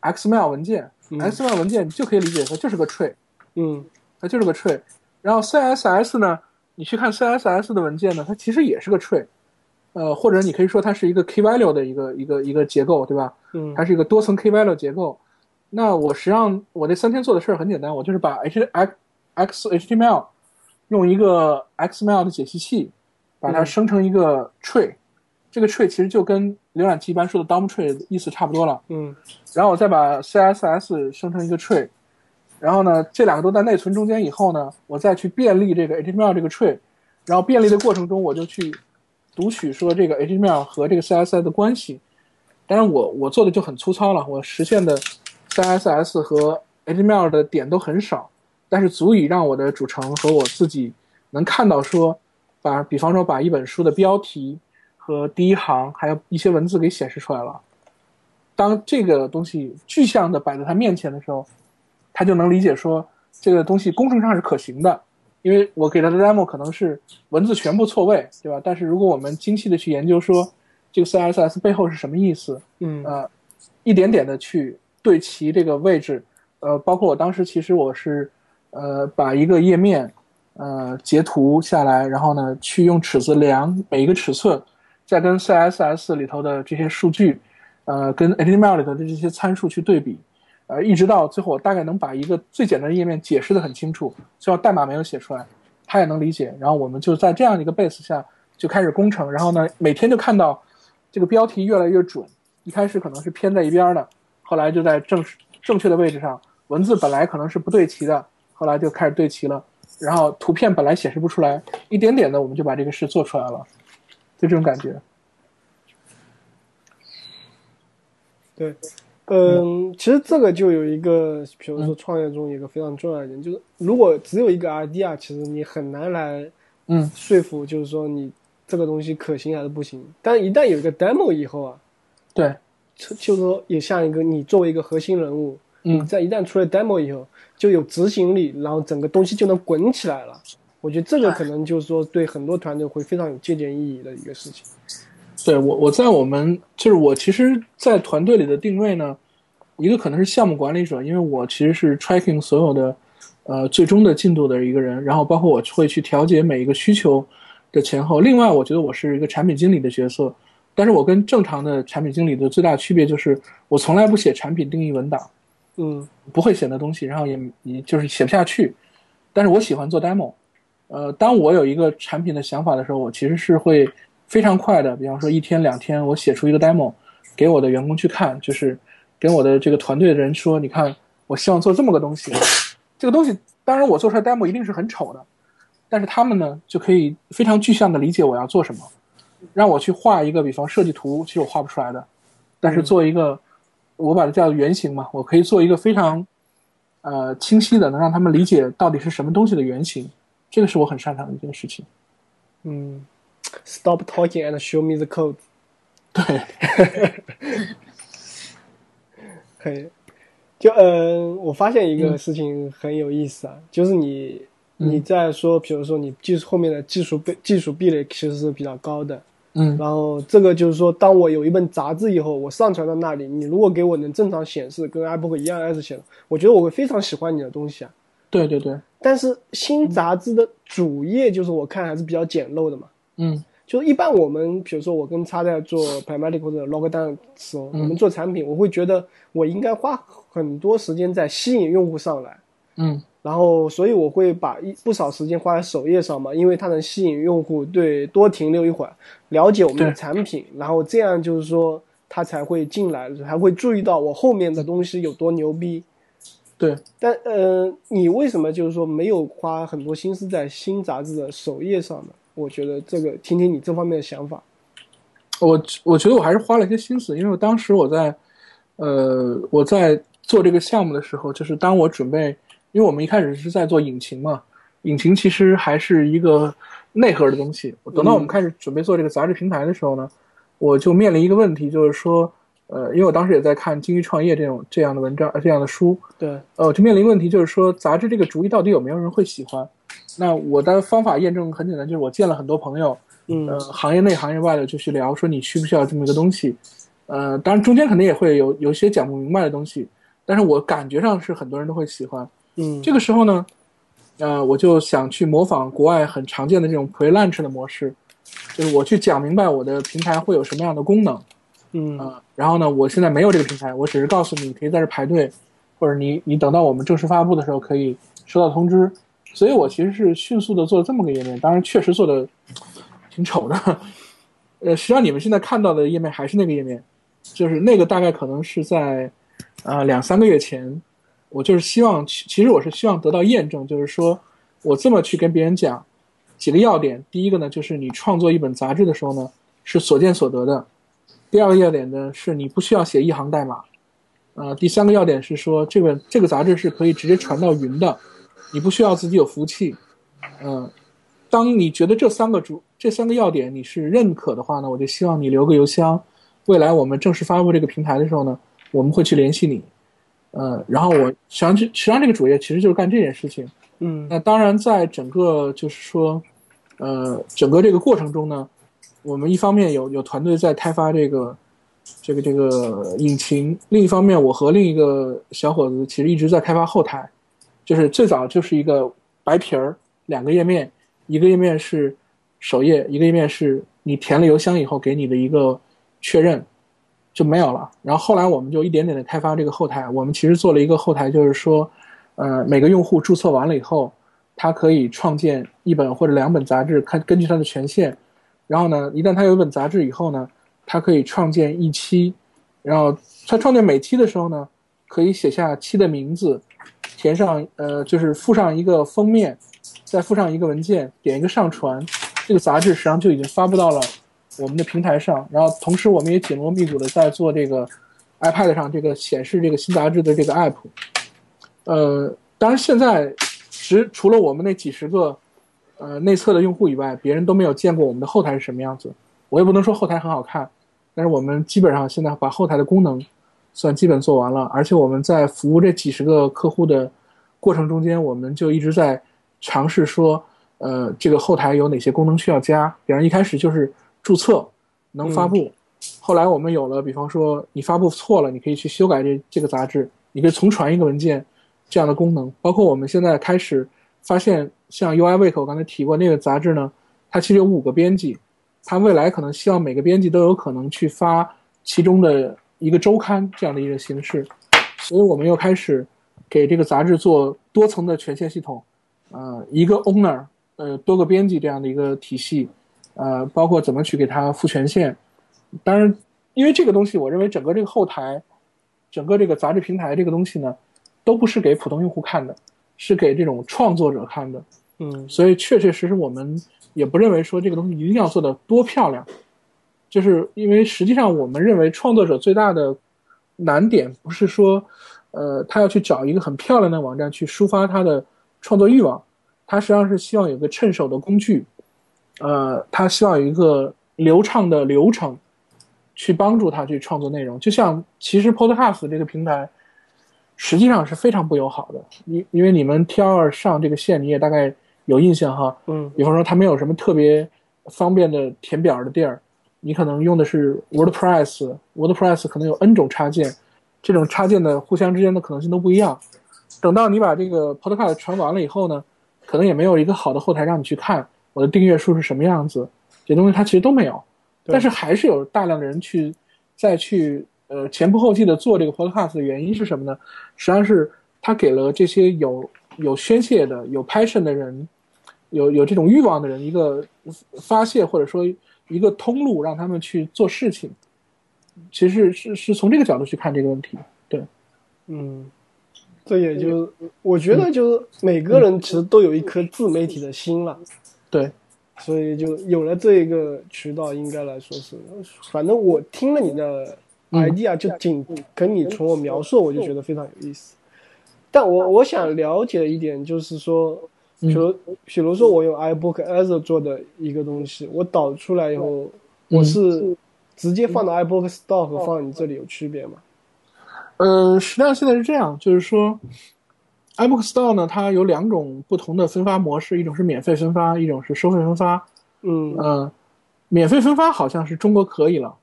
XML 文件、嗯 x m l 文件你就可以理解它就是个 tree，嗯它就是个 tree。然后 CSS 呢，你去看 CSS 的文件呢，它其实也是个 tree，呃，或者你可以说它是一个 key value 的一个一个一个结构，对吧？嗯它是一个多层 key value 结构。那我实际上我那三天做的事儿很简单，我就是把 H X X HTML 用一个 XML 的解析器把它嗯生成一个 tree，、这个 tree 其实就跟浏览器一般说的 DOM tree 意思差不多了。嗯然后我再把 CSS 生成一个 tree，然后呢，这两个都在内存中间以后呢，我再去便利这个 HTML 这个 tree，然后便利的过程中，我就去读取说这个 HTML 和这个 CSS 的关系。当然我我做的就很粗糙了，我实现的 CSS 和 HTML 的点都很少，但是足以让我的主程和我自己能看到说，把比方说把一本书的标题和第一行还有一些文字给显示出来了。当这个东西具象的摆在他面前的时候，他就能理解说这个东西工程上是可行的，因为我给他的 demo 可能是文字全部错位，对吧？但是如果我们精细的去研究说这个 CSS 背后是什么意思，嗯呃，一点点的去对齐这个位置，呃，包括我当时其实我是呃把一个页面呃截图下来，然后呢去用尺子量每一个尺寸，再跟 CSS 里头的这些数据，呃，跟 HTML 里头的这些参数去对比，呃，一直到最后我大概能把一个最简单的页面解释的很清楚，虽然代码没有写出来，他也能理解。然后我们就在这样的一个 base 下就开始工程，然后呢每天就看到这个标题越来越准，一开始可能是偏在一边的，后来就在正正确的位置上，文字本来可能是不对齐的，后来就开始对齐了，然后图片本来显示不出来，一点点的我们就把这个事做出来了，就这种感觉。对，嗯，其实这个就有一个，比如说创业中有一个非常重要的点，就是如果只有一个 idea，其实你很难来嗯说服，就是说你这个东西可行还是不行。但一旦有一个 demo 以后啊，对，就就是说也像一个你作为一个核心人物，嗯你在一旦出了 demo 以后，就有执行力，然后整个东西就能滚起来了。我觉得这个可能就是说对很多团队会非常有借鉴意义的一个事情。对我，我在我们就是我，其实，在团队里的定位呢，一个可能是项目管理者，因为我其实是 tracking 所有的呃最终的进度的一个人，然后包括我会去调节每一个需求的前后。另外，我觉得我是一个产品经理的角色，但是我跟正常的产品经理的最大区别就是，我从来不写产品定义文档，嗯不会写的东西，然后也也就是写不下去。但是我喜欢做 demo，呃，当我有一个产品的想法的时候，我其实是会非常快的，比方说一天两天，我写出一个 demo 给我的员工去看，就是跟我的这个团队的人说，你看，我希望做这么个东西，这个东西当然我做出来 demo 一定是很丑的，但是他们呢就可以非常具象的理解我要做什么，让我去画一个，比方设计图，其实我画不出来的，但是做一个，我把它叫原型嘛，我可以做一个非常呃清晰的，能让他们理解到底是什么东西的原型，这个是我很擅长的一件事情。嗯，Stop talking and show me the code。对，可以，就呃，我发现一个事情很有意思啊，就是你嗯你在说，比如说你技术后面的技术壁技术壁垒其实是比较高的，嗯然后这个就是说，当我有一本杂志以后，我上传到那里，你如果给我能正常显示，跟 iBook 一样 S 显示，我觉得我会非常喜欢你的东西啊。对对对，但是新杂志的主页就是我看还是比较简陋的嘛，嗯。就是一般我们，比如说我跟叉在做 Pragmatic 或者 Logdown 的时候，嗯。我们做产品，我会觉得我应该花很多时间在吸引用户上来，嗯。然后所以我会把一不少时间花在首页上嘛，因为它能吸引用户对多停留一会儿，了解我们的产品，然后这样就是说他才会进来，才会注意到我后面的东西有多牛逼。对，但呃，你为什么就是说没有花很多心思在新杂志的首页上呢？我觉得这个听听你这方面的想法。我我觉得我还是花了一些心思，因为我当时我在，呃，我在做这个项目的时候，就是当我准备，因为我们一开始是在做引擎嘛，引擎其实还是一个内核的东西。等到我们开始准备做这个杂志平台的时候呢，我就面临一个问题，就是说，呃，因为我当时也在看《精益创业》这种这样的文章、呃这样的书，对，呃，我就面临问题，就是说杂志这个主意到底有没有人会喜欢？那我的方法验证很简单，就是我见了很多朋友，嗯呃，行业内行业外的就去聊，说你需不需要这么一个东西？呃，当然中间肯定也会有有些讲不明白的东西，但是我感觉上是很多人都会喜欢。嗯，这个时候呢，呃，我就想去模仿国外很常见的这种 pre-launch 的模式，就是我去讲明白我的平台会有什么样的功能，嗯，然后呢，我现在没有这个平台，我只是告诉你可以在这排队，或者你你等到我们正式发布的时候可以收到通知。所以我其实是迅速的做了这么个页面，当然确实做的挺丑的。呃，实际上你们现在看到的页面还是那个页面，就是那个大概可能是在呃两三个月前，我就是希望，其其实我是希望得到验证，就是说我这么去跟别人讲几个要点。第一个呢，就是你创作一本杂志的时候呢是所见所得的；第二个要点呢是你不需要写一行代码；呃，第三个要点是说这本这个杂志是可以直接传到云的。你不需要自己有服务器，嗯，当你觉得这三个主这三个要点你是认可的话呢，我就希望你留个邮箱，未来我们正式发布这个平台的时候呢，我们会去联系你，呃，然后我实际上实际上这个主页其实就是干这件事情，嗯。那当然在整个就是说，呃，整个这个过程中呢，我们一方面有有团队在开发这个这个这个引擎，另一方面我和另一个小伙子其实一直在开发后台。就是最早就是一个白皮儿，两个页面，一个页面是首页，一个页面是你填了邮箱以后给你的一个确认，就没有了。然后后来我们就一点点的开发这个后台，我们其实做了一个后台，就是说，呃，每个用户注册完了以后，他可以创建一本或者两本杂志，看根据他的权限。然后呢，一旦他有一本杂志以后呢，他可以创建一期，然后他创建每期的时候呢，可以写下期的名字。填上呃，就是附上一个封面，再附上一个文件，点一个上传，这个杂志实际上就已经发布到了我们的平台上。然后同时我们也紧锣密鼓的在做这个 iPad 上这个显示这个新杂志的这个 app。呃，当然现在只除了我们那几十个呃内测的用户以外，别人都没有见过我们的后台是什么样子。我也不能说后台很好看，但是我们基本上现在把后台的功能。算基本做完了，而且我们在服务这几十个客户的过程中间，我们就一直在尝试说，呃，这个后台有哪些功能需要加。比方一开始就是注册能发布，后来我们有了，比方说你发布错了，你可以去修改这这个杂志，你可以重传一个文件这样的功能。包括我们现在开始发现，像 UI Week 我刚才提过那个杂志呢，它其实有五个编辑，它未来可能希望每个编辑都有可能去发其中的。一个周刊这样的一个形式，所以我们又开始给这个杂志做多层的权限系统，呃，一个 owner，呃，多个编辑这样的一个体系，呃，包括怎么去给他赋权限。当然，因为这个东西，我认为整个这个后台，整个这个杂志平台这个东西呢，都不是给普通用户看的，是给这种创作者看的。嗯，所以确确实实我们也不认为说这个东西一定要做的多漂亮。就是因为实际上，我们认为创作者最大的难点不是说，呃，他要去找一个很漂亮的网站去抒发他的创作欲望，他实际上是希望有个趁手的工具，呃，他希望有一个流畅的流程，去帮助他去创作内容。就像其实 Podcast 这个平台，实际上是非常不友好的。因因为你们 T 二上这个线，你也大概有印象哈。嗯，比方说，它没有什么特别方便的填表的地儿。你可能用的是 WordPress，WordPress 可能有 N 种插件，这种插件的互相之间的可能性都不一样。等到你把这个 Podcast 传完了以后呢，可能也没有一个好的后台让你去看我的订阅数是什么样子，这东西它其实都没有。但是还是有大量的人去再去呃前仆后继的做这个 Podcast 的原因是什么呢？实际上是他给了这些有有宣泄的、有 passion 的人，有有这种欲望的人一个发泄或者说。一个通路让他们去做事情，其实是是从这个角度去看这个问题。对，嗯，这也就我觉得就是每个人其实都有一颗自媒体的心了。对，所以就有了这一个渠道，应该来说是，反正我听了你的 idea，就仅跟你从我描述，我就觉得非常有意思。但我我想了解一点，就是说。比如，比如说我用 iBook Azure 做的一个东西，我导出来以后，我是直接放到 iBook Store 和放你这里有区别吗？呃，实际上现在是这样，就是说，iBook Store 呢，它有两种不同的分发模式，一种是免费分发，一种是收费分发。嗯。呃，免费分发好像是中国可以了，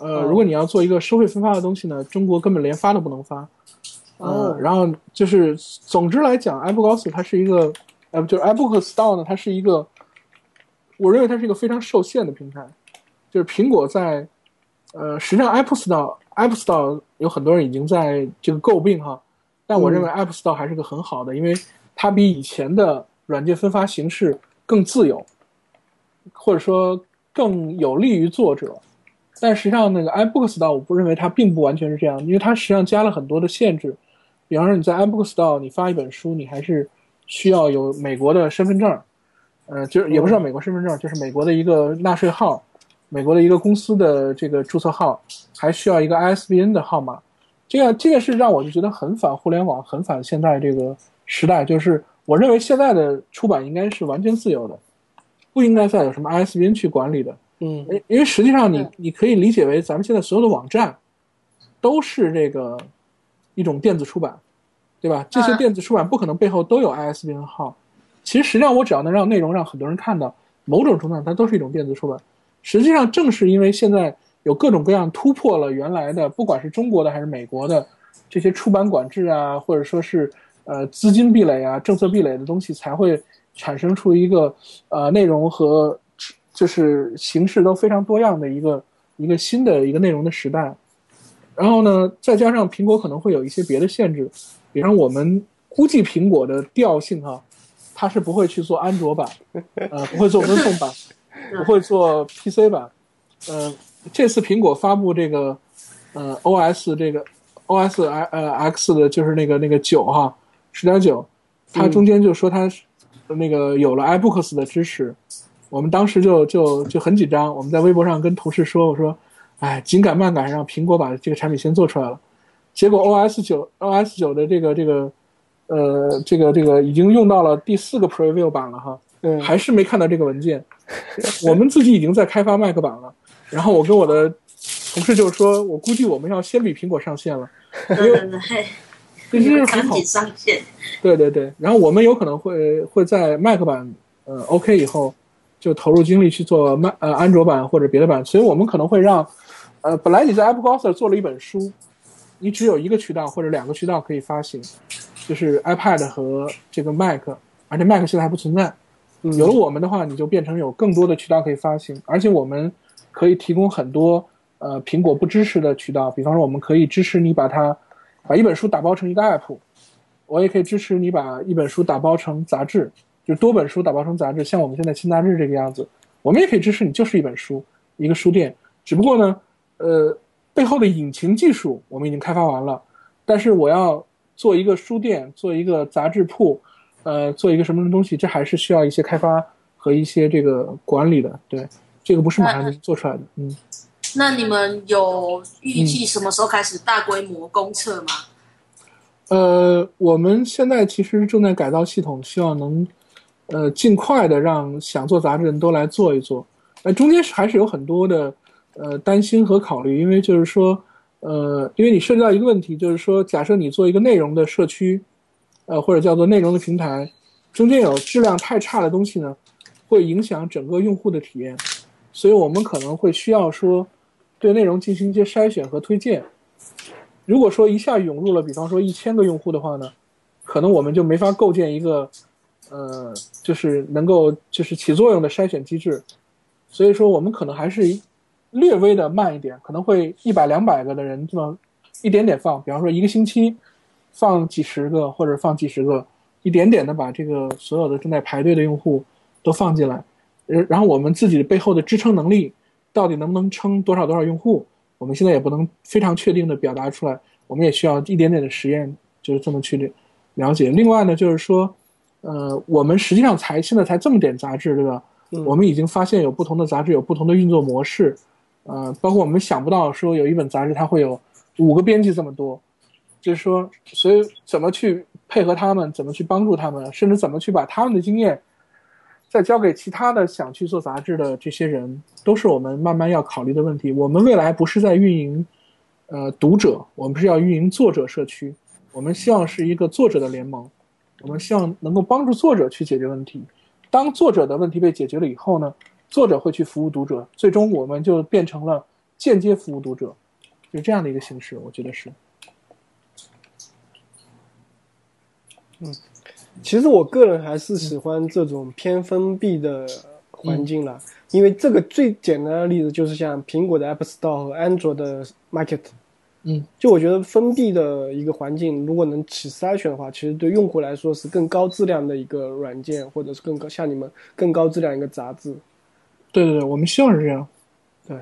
呃，如果你要做一个收费分发的东西呢，中国根本连发都不能发。嗯呃，然后就是总之来讲，iBook Store 它是一个，呃，就是 iBook Store 呢，它是一个，我认为它是一个非常受限的平台。就是苹果在，呃，实际上 Apple Store App Store 有很多人已经在这个诟病哈，但我认为 App Store 还是个很好的，因为它比以前的软件分发形式更自由，或者说更有利于作者。但实际上，那个 iBook Store 我不认为它并不完全是这样，因为它实际上加了很多的限制。比方说，你在 iBook Store 你发一本书，你还是需要有美国的身份证，呃，就是也不是叫美国身份证，就是美国的一个纳税号，美国的一个公司的这个注册号，还需要一个 ISBN 的号码。这个这件事让我就觉得很反互联网，很反现在这个时代。就是我认为现在的出版应该是完全自由的，不应该再有什么 ISBN 去管理的。嗯因因为实际上你你可以理解为咱们现在所有的网站都是这个一种电子出版，对吧？这些啊电子出版不可能背后都有 ISBN 号。其实实际上我只要能让内容让很多人看到，某种程度上它都是一种电子出版。实际上正是因为现在有各种各样突破了原来的，不管是中国的还是美国的这些出版管制啊，或者说是呃资金壁垒啊、政策壁垒的东西，才会产生出一个呃内容和就是形式都非常多样的一个一个新的一个内容的时代。然后呢，再加上苹果可能会有一些别的限制，比方我们估计苹果的调性哈、它是不会去做安卓版，呃，不会做 Win Phone 版，不会做 PC 版。呃，这次苹果发布这个呃 OS 这个 OS 呃 X 的就是那个那个九哈十点九，它中间就说它那个有了 iBooks 的支持，我们当时就就就很紧张，我们在微博上跟同事说，我说，哎，紧赶慢赶让苹果把这个产品先做出来了，结果 OS 九 OS 九的这个这个呃这个这个已经用到了第四个 Preview 版了哈，嗯，还是没看到这个文件。我们自己已经在开发 Mac 版了，然后我跟我的同事就说，我估计我们要先比苹果上线了，对对对，这是很好赶紧。上线。对对对，然后我们有可能会会在 Mac 版呃 OK 以后，就投入精力去做 Mac 呃安卓版或者别的版，所以我们可能会让呃本来你在 Apple Gosser 做了一本书，你只有一个渠道或者两个渠道可以发行，就是 iPad 和这个 Mac，而且 Mac 现在还不存在。嗯有了我们的话，你就变成有更多的渠道可以发行，而且我们可以提供很多呃苹果不支持的渠道，比方说我们可以支持你把它把一本书打包成一个 app，我也可以支持你把一本书打包成杂志，就多本书打包成杂志，像我们现在新杂志这个样子，我们也可以支持你就是一本书，一个书店，只不过呢，呃，背后的引擎技术我们已经开发完了，但是我要做一个书店，做一个杂志铺。呃，做一个什么什么东西，这还是需要一些开发和一些这个管理的。对，这个不是马上就能做出来的。嗯，那你们有预计什么时候开始大规模公测吗？呃，我们现在其实正在改造系统，希望能呃尽快的让想做杂志的人都来做一做。呃，中间是还是有很多的呃担心和考虑，因为就是说，呃，因为你涉及到一个问题，就是说，假设你做一个内容的社区，呃，或者叫做内容的平台，中间有质量太差的东西呢，会影响整个用户的体验，所以我们可能会需要说，对内容进行一些筛选和推荐。如果说一下涌入了，比方说一千个用户的话呢，可能我们就没法构建一个，呃，就是能够就是起作用的筛选机制。所以说，我们可能还是略微的慢一点，可能会一百两百个的人这么一点点放，比方说一个星期放几十个或者放几十个，一点点的把这个所有的正在排队的用户都放进来，然然后我们自己背后的支撑能力到底能不能撑多少多少用户？我们现在也不能非常确定的表达出来，我们也需要一点点的实验，就是这么去了解。另外呢，就是说，呃，我们实际上才现在才这么点杂志，对吧？我们已经发现有不同的杂志有不同的运作模式，呃，包括我们想不到说有一本杂志它会有五个编辑这么多，就是说，所以怎么去配合他们，怎么去帮助他们，甚至怎么去把他们的经验再交给其他的想去做杂志的这些人，都是我们慢慢要考虑的问题。我们未来不是在运营，呃，读者，我们是要运营作者社区，我们希望是一个作者的联盟，我们希望能够帮助作者去解决问题。当作者的问题被解决了以后呢，作者会去服务读者，最终我们就变成了间接服务读者，就这样的一个形式，我觉得是。嗯其实我个人还是喜欢这种偏封闭的环境了，因为这个最简单的例子就是像苹果的 App Store 和安卓的 Market。嗯，就我觉得封闭的一个环境，如果能起筛选的话，其实对用户来说是更高质量的一个软件，或者是更高像你们更高质量一个杂志。对对对，我们希望是这样。对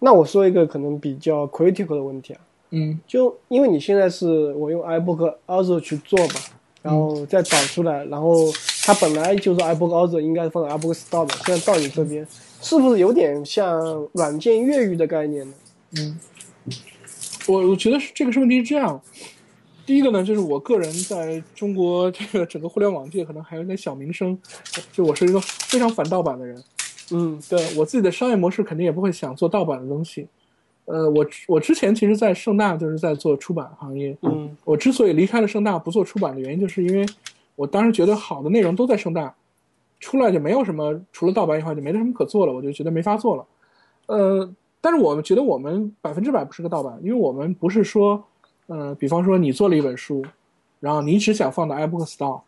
那我说一个可能比较 critical 的问题啊，嗯就因为你现在是我用 iBook Other 去做嘛，然后再导出来，然后它本来就是 iBook Other 应该放在 iBook Store 的，现在到你这边，是不是有点像软件越狱的概念呢？嗯，我我觉得是这个是问题是这样。第一个呢，就是我个人在中国这个整个互联网界可能还有点小名声，就我是一个非常反盗版的人。嗯，对我自己的商业模式肯定也不会想做盗版的东西。呃，我我之前其实，在盛大就是在做出版行业。嗯我之所以离开了盛大不做出版的原因，就是因为我当时觉得好的内容都在盛大，出来就没有什么除了盗版以外就没得什么可做了，我就觉得没法做了。呃，但是我们觉得我们百分之百不是个盗版，因为我们不是说，呃，比方说你做了一本书，然后你只想放到 iBook Store，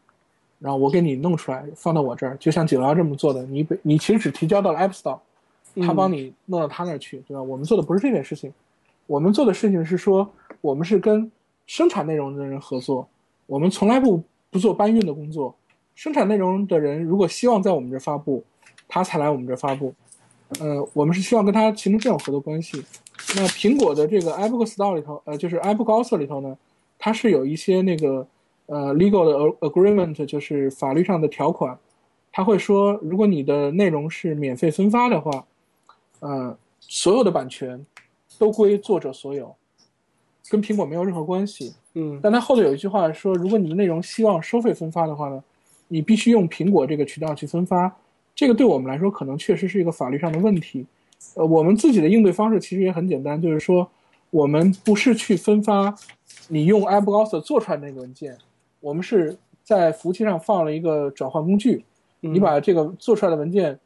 然后我给你弄出来放到我这儿，就像九幺这么做的，你本你其实只提交到了 App Store，他帮你弄到他那儿去，对吧？我们做的不是这件事情，我们做的事情是说，我们是跟生产内容的人合作，我们从来不不做搬运的工作。生产内容的人如果希望在我们这儿发布，他才来我们这儿发布。呃，我们是希望跟他形成这种合作关系。那苹果的这个 App Store 里头，呃，就是 iBook Author 里头呢，它是有一些那个呃 legal 的 agreement，就是法律上的条款，他会说，如果你的内容是免费分发的话，呃，所有的版权都归作者所有，跟苹果没有任何关系。嗯但它后头有一句话说，如果你的内容希望收费分发的话呢，你必须用苹果这个渠道去分发。这个对我们来说可能确实是一个法律上的问题。呃，我们自己的应对方式其实也很简单，就是说我们不是去分发你用 iBook 做出来那个文件，我们是在服务器上放了一个转换工具，你把这个做出来的文件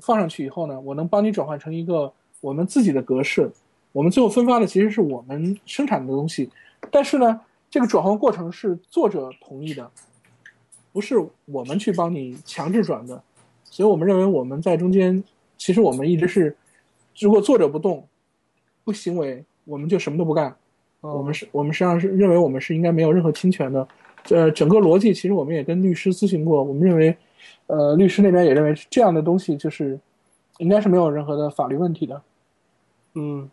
放上去以后呢，我能帮你转换成一个我们自己的格式。我们最后分发的其实是我们生产的东西，但是呢，这个转换过程是作者同意的，不是我们去帮你强制转的。所以我们认为我们在中间，其实我们一直是，如果作者不动，不行为，我们就什么都不干。我们是，我们实际上是认为我们是应该没有任何侵权的。呃，整个逻辑其实我们也跟律师咨询过，我们认为，呃，律师那边也认为这样的东西就是应该是没有任何的法律问题的。嗯，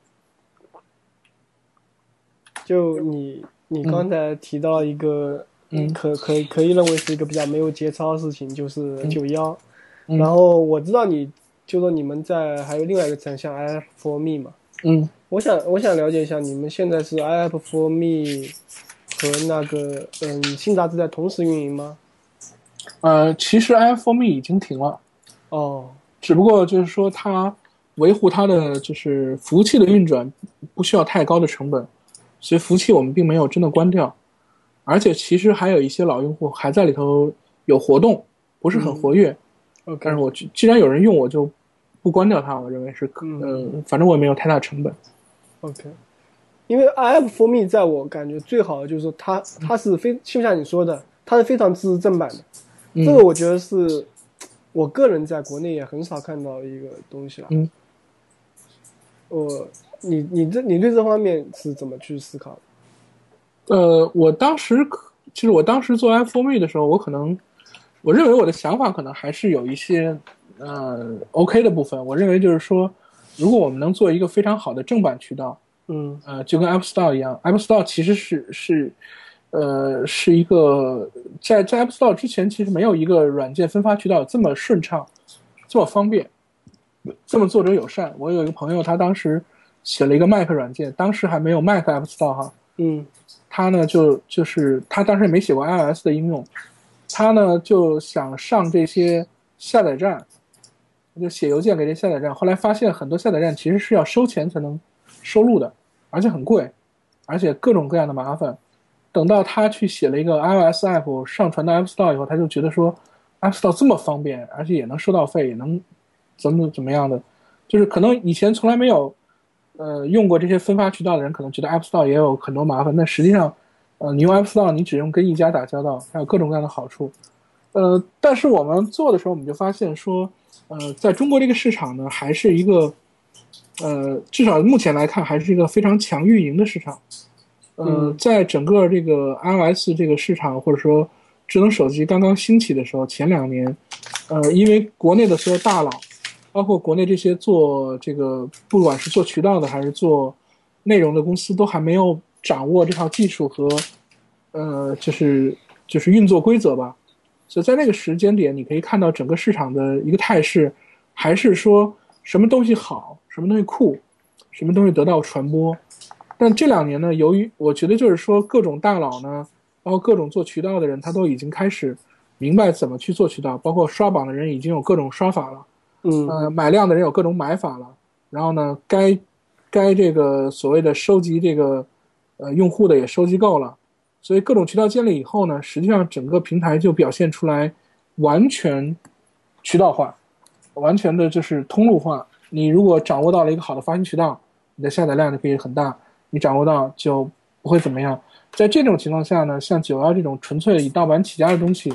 就你你刚才提到一个，嗯。可可以可以认为是一个比较没有节操的事情，就是九幺、嗯。然后我知道你就说你们在还有另外一个产项 IF for me 嘛，嗯。我想我想了解一下，你们现在是 IF for me 和那个嗯新杂志在同时运营吗？呃，其实 iForme 已经停了，哦，只不过就是说它维护它的就是服务器的运转不需要太高的成本，所以服务器我们并没有真的关掉，而且其实还有一些老用户还在里头有活动，不是很活跃。但是我既既然有人用，我就不关掉它，我认为是可，嗯。呃，反正我也没有太大成本。OK，因为 IF for me 在我感觉最好的就是说它它是非就像你说的，它是非常支持正版的，嗯这个我觉得是我个人在国内也很少看到的一个东西了。嗯，我你你这你对这方面是怎么去思考？呃，我当时可其实我当时做 iForme 的时候，我可能我认为我的想法可能还是有一些呃 OK 的部分。我认为就是说，如果我们能做一个非常好的正版渠道，嗯呃，就跟 App Store 一样，App Store 其实是是呃是一个在在 App Store 之前，其实没有一个软件分发渠道这么顺畅，这么方便，这么作者友善。我有一个朋友，他当时写了一个 Mac 软件，当时还没有 Mac App Store 哈。嗯他呢就就是他当时也没写过 iOS 的应用，他呢就想上这些下载站，就写邮件给这下载站。后来发现很多下载站其实是要收钱才能收录的，而且很贵，而且各种各样的麻烦。等到他去写了一个 iOS app 上传到 App Store 以后，他就觉得说 App Store 这么方便，而且也能收到费，也能怎么怎么样的，就是可能以前从来没有呃用过这些分发渠道的人，可能觉得 App Store 也有很多麻烦，但实际上呃，你用 App Store，你只用跟一家打交道，还有各种各样的好处。呃，但是我们做的时候，我们就发现说，呃，在中国这个市场呢，还是一个，呃，至少目前来看，还是一个非常强运营的市场。呃，嗯在整个这个 iOS 这个市场，或者说智能手机刚刚兴起的时候，前两年，呃，因为国内的所有大佬，包括国内这些做这个，不管是做渠道的还是做内容的公司，都还没有掌握这套技术和，呃，就是就是运作规则吧。所以在那个时间点，你可以看到整个市场的一个态势，还是说什么东西好，什么东西酷，什么东西得到传播。但这两年呢，由于我觉得就是说各种大佬呢，包括各种做渠道的人，他都已经开始明白怎么去做渠道，包括刷榜的人已经有各种刷法了。嗯呃，买量的人有各种买法了，然后呢，该该这个所谓的收集这个呃用户的也收集够了，所以各种渠道建立以后呢，实际上整个平台就表现出来完全渠道化，完全的就是通路化。你如果掌握到了一个好的发行渠道，你的下载量就可以很大；你掌握到就不会怎么样。在这种情况下呢，像九幺这种纯粹以盗版起家的东西，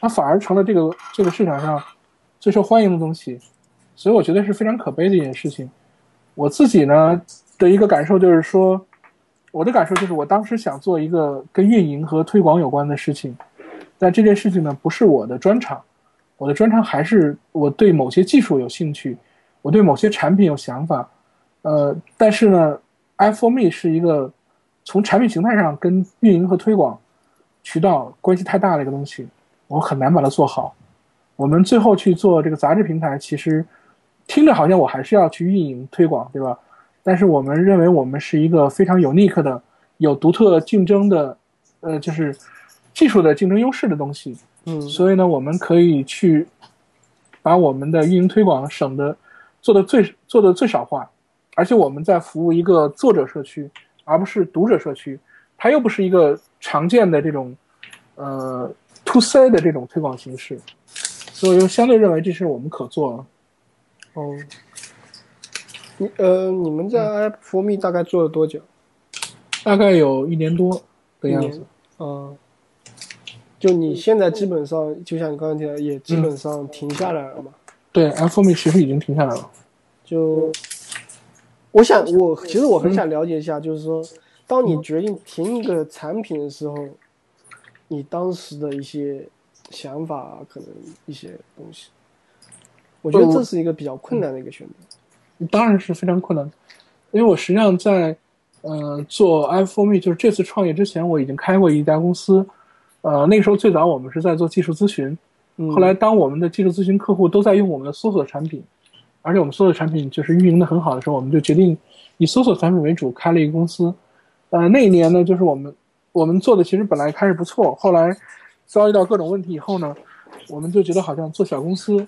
它反而成了这个这个市场上最受欢迎的东西，所以我觉得是非常可悲的一件事情。我自己呢的一个感受就是说，我的感受就是我当时想做一个跟运营和推广有关的事情，但这件事情呢不是我的专长，我的专长还是我对某些技术有兴趣，我对某些产品有想法，呃，但是呢 i f o r me 是一个从产品形态上跟运营和推广渠道关系太大的一个东西，我很难把它做好。我们最后去做这个杂志平台，其实听着好像我还是要去运营推广，对吧？但是我们认为我们是一个非常 unique 的、有独特竞争的，呃，就是技术的竞争优势的东西。嗯所以呢，我们可以去把我们的运营推广省的做的最做的最少化，而且我们在服务一个作者社区，而不是读者社区，它又不是一个常见的这种呃 to C 的这种推广形式，所以我就相对认为这是我们可做的。哦，你呃，你们在 App for Me 大概做了多久？大概有一年多的样子。嗯、就你现在基本上，就像你刚才提到，也基本上停下来了嘛。对 f o m 其实已经停下来了。就我想，我其实我很想了解一下，就是说，当你决定停一个产品的时候，你当时的一些想法啊，可能一些东西，我觉得这是一个比较困难的一个选择。当然是非常困难，因为我实际上在呃做 i f o me 就是这次创业之前，我已经开过一家公司，呃那个时候最早我们是在做技术咨询，嗯后来当我们的技术咨询客户都在用我们的搜索产品，而且我们搜索产品就是运营的很好的时候，我们就决定以搜索产品为主开了一个公司。呃那一年呢，就是我们我们做的其实本来开始不错，后来遭遇到各种问题以后呢，我们就觉得好像做小公司，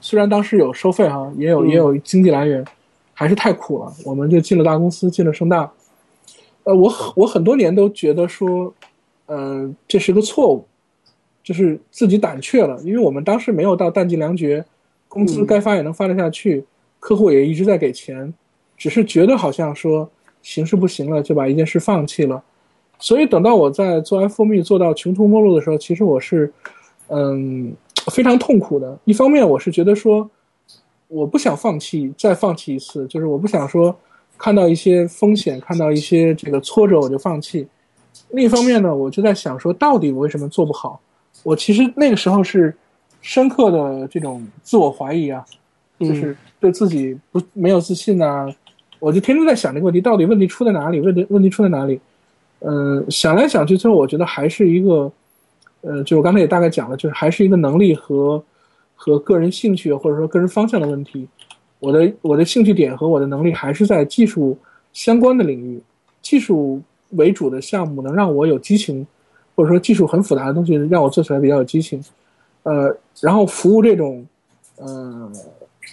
虽然当时有收费哈，也有嗯也有经济来源，还是太苦了，我们就进了大公司，进了盛大。呃，我我很多年都觉得说，呃，这是个错误，就是自己胆怯了，因为我们当时没有到弹尽粮绝，工资嗯该发也能发得下去，客户也一直在给钱，只是觉得好像说形势不行了，就把一件事放弃了。所以等到我在做 f o m e 做到穷途末路的时候，其实我是，嗯，非常痛苦的。一方面，我是觉得说，我不想放弃，再放弃一次，就是我不想说看到一些风险，看到一些这个挫折我就放弃。另一方面呢，我就在想说，到底我为什么做不好？我其实那个时候是深刻的这种自我怀疑啊，就是对自己不没有自信啊，我就天天在想这个问题，到底问题出在哪里？问题问题出在哪里？呃，想来想去，最后我觉得还是一个，呃，就我刚才也大概讲了，就是还是一个能力和和个人兴趣或者说个人方向的问题。我的我的兴趣点和我的能力还是在技术相关的领域，技术为主的项目能让我有激情，或者说技术很复杂的东西让我做起来比较有激情。呃，然后服务这种呃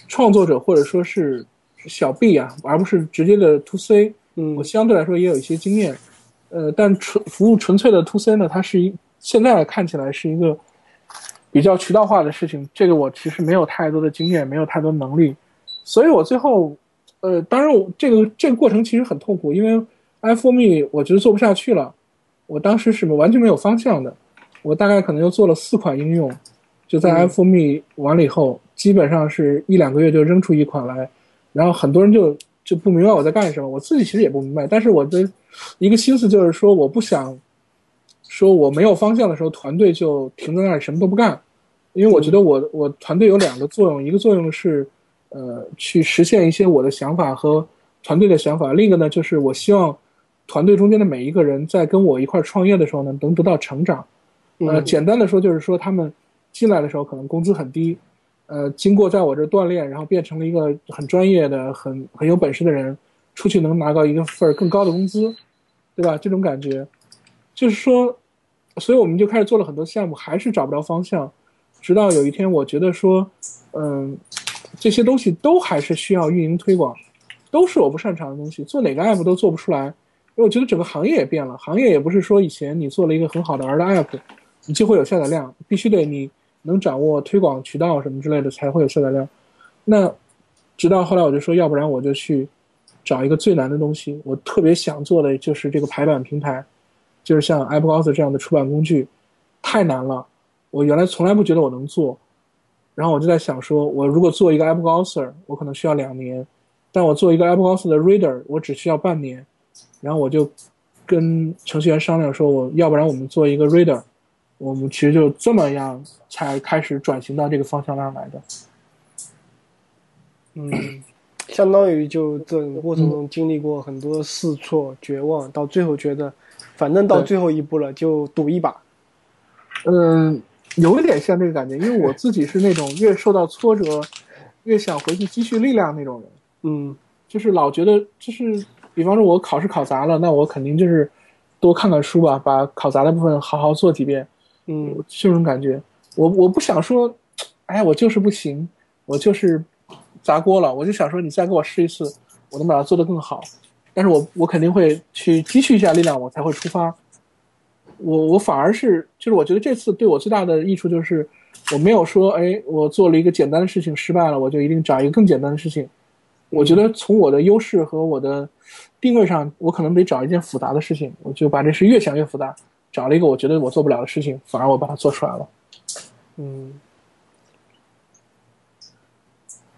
创作者或者说是小 B 啊，而不是直接的 To C，嗯我相对来说也有一些经验。呃，但纯服务纯粹的 To C 呢，它是一现在看起来是一个比较渠道化的事情。这个我其实没有太多的经验，没有太多能力，所以我最后，呃，当然我这个这个过程其实很痛苦，因为 i f o me 我觉得做不下去了，我当时是完全没有方向的，我大概可能就做了四款应用，就在 iPhone Me 完了以后，基本上是一两个月就扔出一款来，然后很多人就就不明白我在干什么，我自己其实也不明白，但是我的一个心思就是说，我不想说我没有方向的时候，团队就停在那里什么都不干，因为我觉得我我团队有两个作用，一个作用是呃去实现一些我的想法和团队的想法，另一个呢就是我希望。团队中间的每一个人在跟我一块创业的时候呢，能得到成长。呃，简单的说就是说，他们进来的时候可能工资很低，呃，经过在我这锻炼，然后变成了一个很专业的、很很有本事的人，出去能拿到一个份儿更高的工资，对吧？这种感觉，就是说，所以我们就开始做了很多项目，还是找不着方向。直到有一天，我觉得说，嗯，这些东西都还是需要运营推广，都是我不擅长的东西，做哪个 app 都做不出来。因为我觉得整个行业也变了，行业也不是说以前你做了一个很好的 R 的 App，你就会有下载量，必须得你能掌握推广渠道什么之类的才会有下载量。那直到后来我就说，要不然我就去找一个最难的东西。我特别想做的就是这个排版平台，就是像 a p p Author 这样的出版工具，太难了。我原来从来不觉得我能做，然后我就在想说，我如果做一个 a p p Author，我可能需要两年，但我做一个 a p p Author 的 Reader，我只需要半年。然后我就跟程序员商量说，我要不然我们做一个 reader，我们其实就这么样才开始转型到这个方向上来的。嗯，相当于就这个过程中经历过很多试错、绝望，到最后觉得反正到最后一步了，就赌一把。嗯，有一点像这个感觉，因为我自己是那种越受到挫折越想回去积蓄力量那种人。嗯，就是老觉得就是。比方说，我考试考砸了，那我肯定就是多看看书吧，把考砸的部分好好做几遍。嗯，这种感觉，我我不想说，哎，我就是不行，我就是砸锅了。我就想说，你再给我试一次，我能把它做得更好。但是我我肯定会去积蓄一下力量，我才会出发。我我反而是，就是我觉得这次对我最大的益处就是，我没有说，哎，我做了一个简单的事情失败了，我就一定找一个更简单的事情。我觉得从我的优势和我的定位上，我可能得找一件复杂的事情，我就把这事越想越复杂，找了一个我觉得我做不了的事情，反而我把它做出来了。嗯，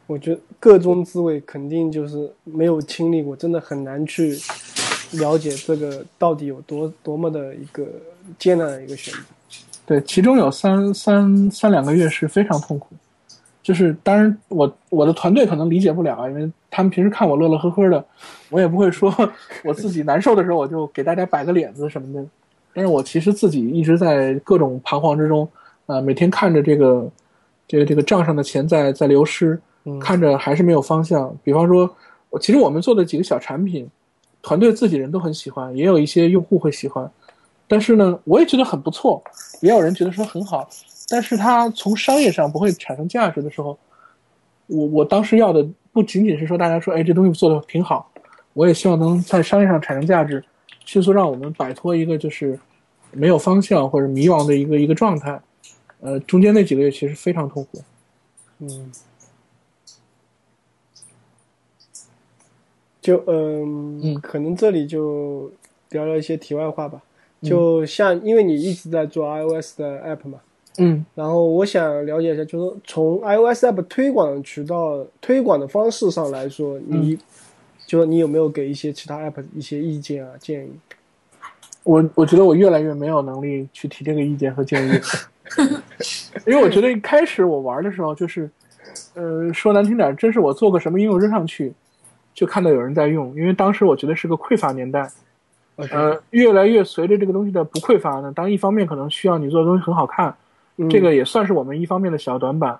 我觉得个中滋味肯定就是没有经历过，真的很难去了解这个到底有多多么的一个艰难的一个选择。对，其中有三三三两个月是非常痛苦。就是，当然，我我的团队可能理解不了啊，因为他们平时看我乐乐呵呵的，我也不会说 我自己难受的时候我就给大家摆个脸子什么的。但是我其实自己一直在各种彷徨之中，啊，每天看着这个这个这个账上的钱在在流失，看着还是没有方向。比方说，其实我们做的几个小产品，团队自己人都很喜欢，也有一些用户会喜欢，但是呢，我也觉得很不错，也有人觉得说很好。但是它从商业上不会产生价值的时候，我我当时要的不仅仅是说大家说，哎，这东西做的挺好，我也希望能在商业上产生价值，迅速让我们摆脱一个就是没有方向或者迷茫的一个一个状态。呃，中间那几个月其实非常痛苦。嗯，就嗯嗯，可能这里就聊聊一些题外话吧。就像因为你一直在做 iOS 的 app 嘛。嗯，然后我想了解一下，就是从 iOS app 推广渠道、推广的方式上来说，你，就你有没有给一些其他 app 一些意见啊、建议？我我觉得我越来越没有能力去提这个意见和建议，因为我觉得一开始我玩的时候就是，呃，说难听点，真是我做个什么应用扔上去，就看到有人在用，因为当时我觉得是个匮乏年代，呃，越来越随着这个东西的不匮乏呢，当一方面可能需要你做的东西很好看。这个也算是我们一方面的小短板，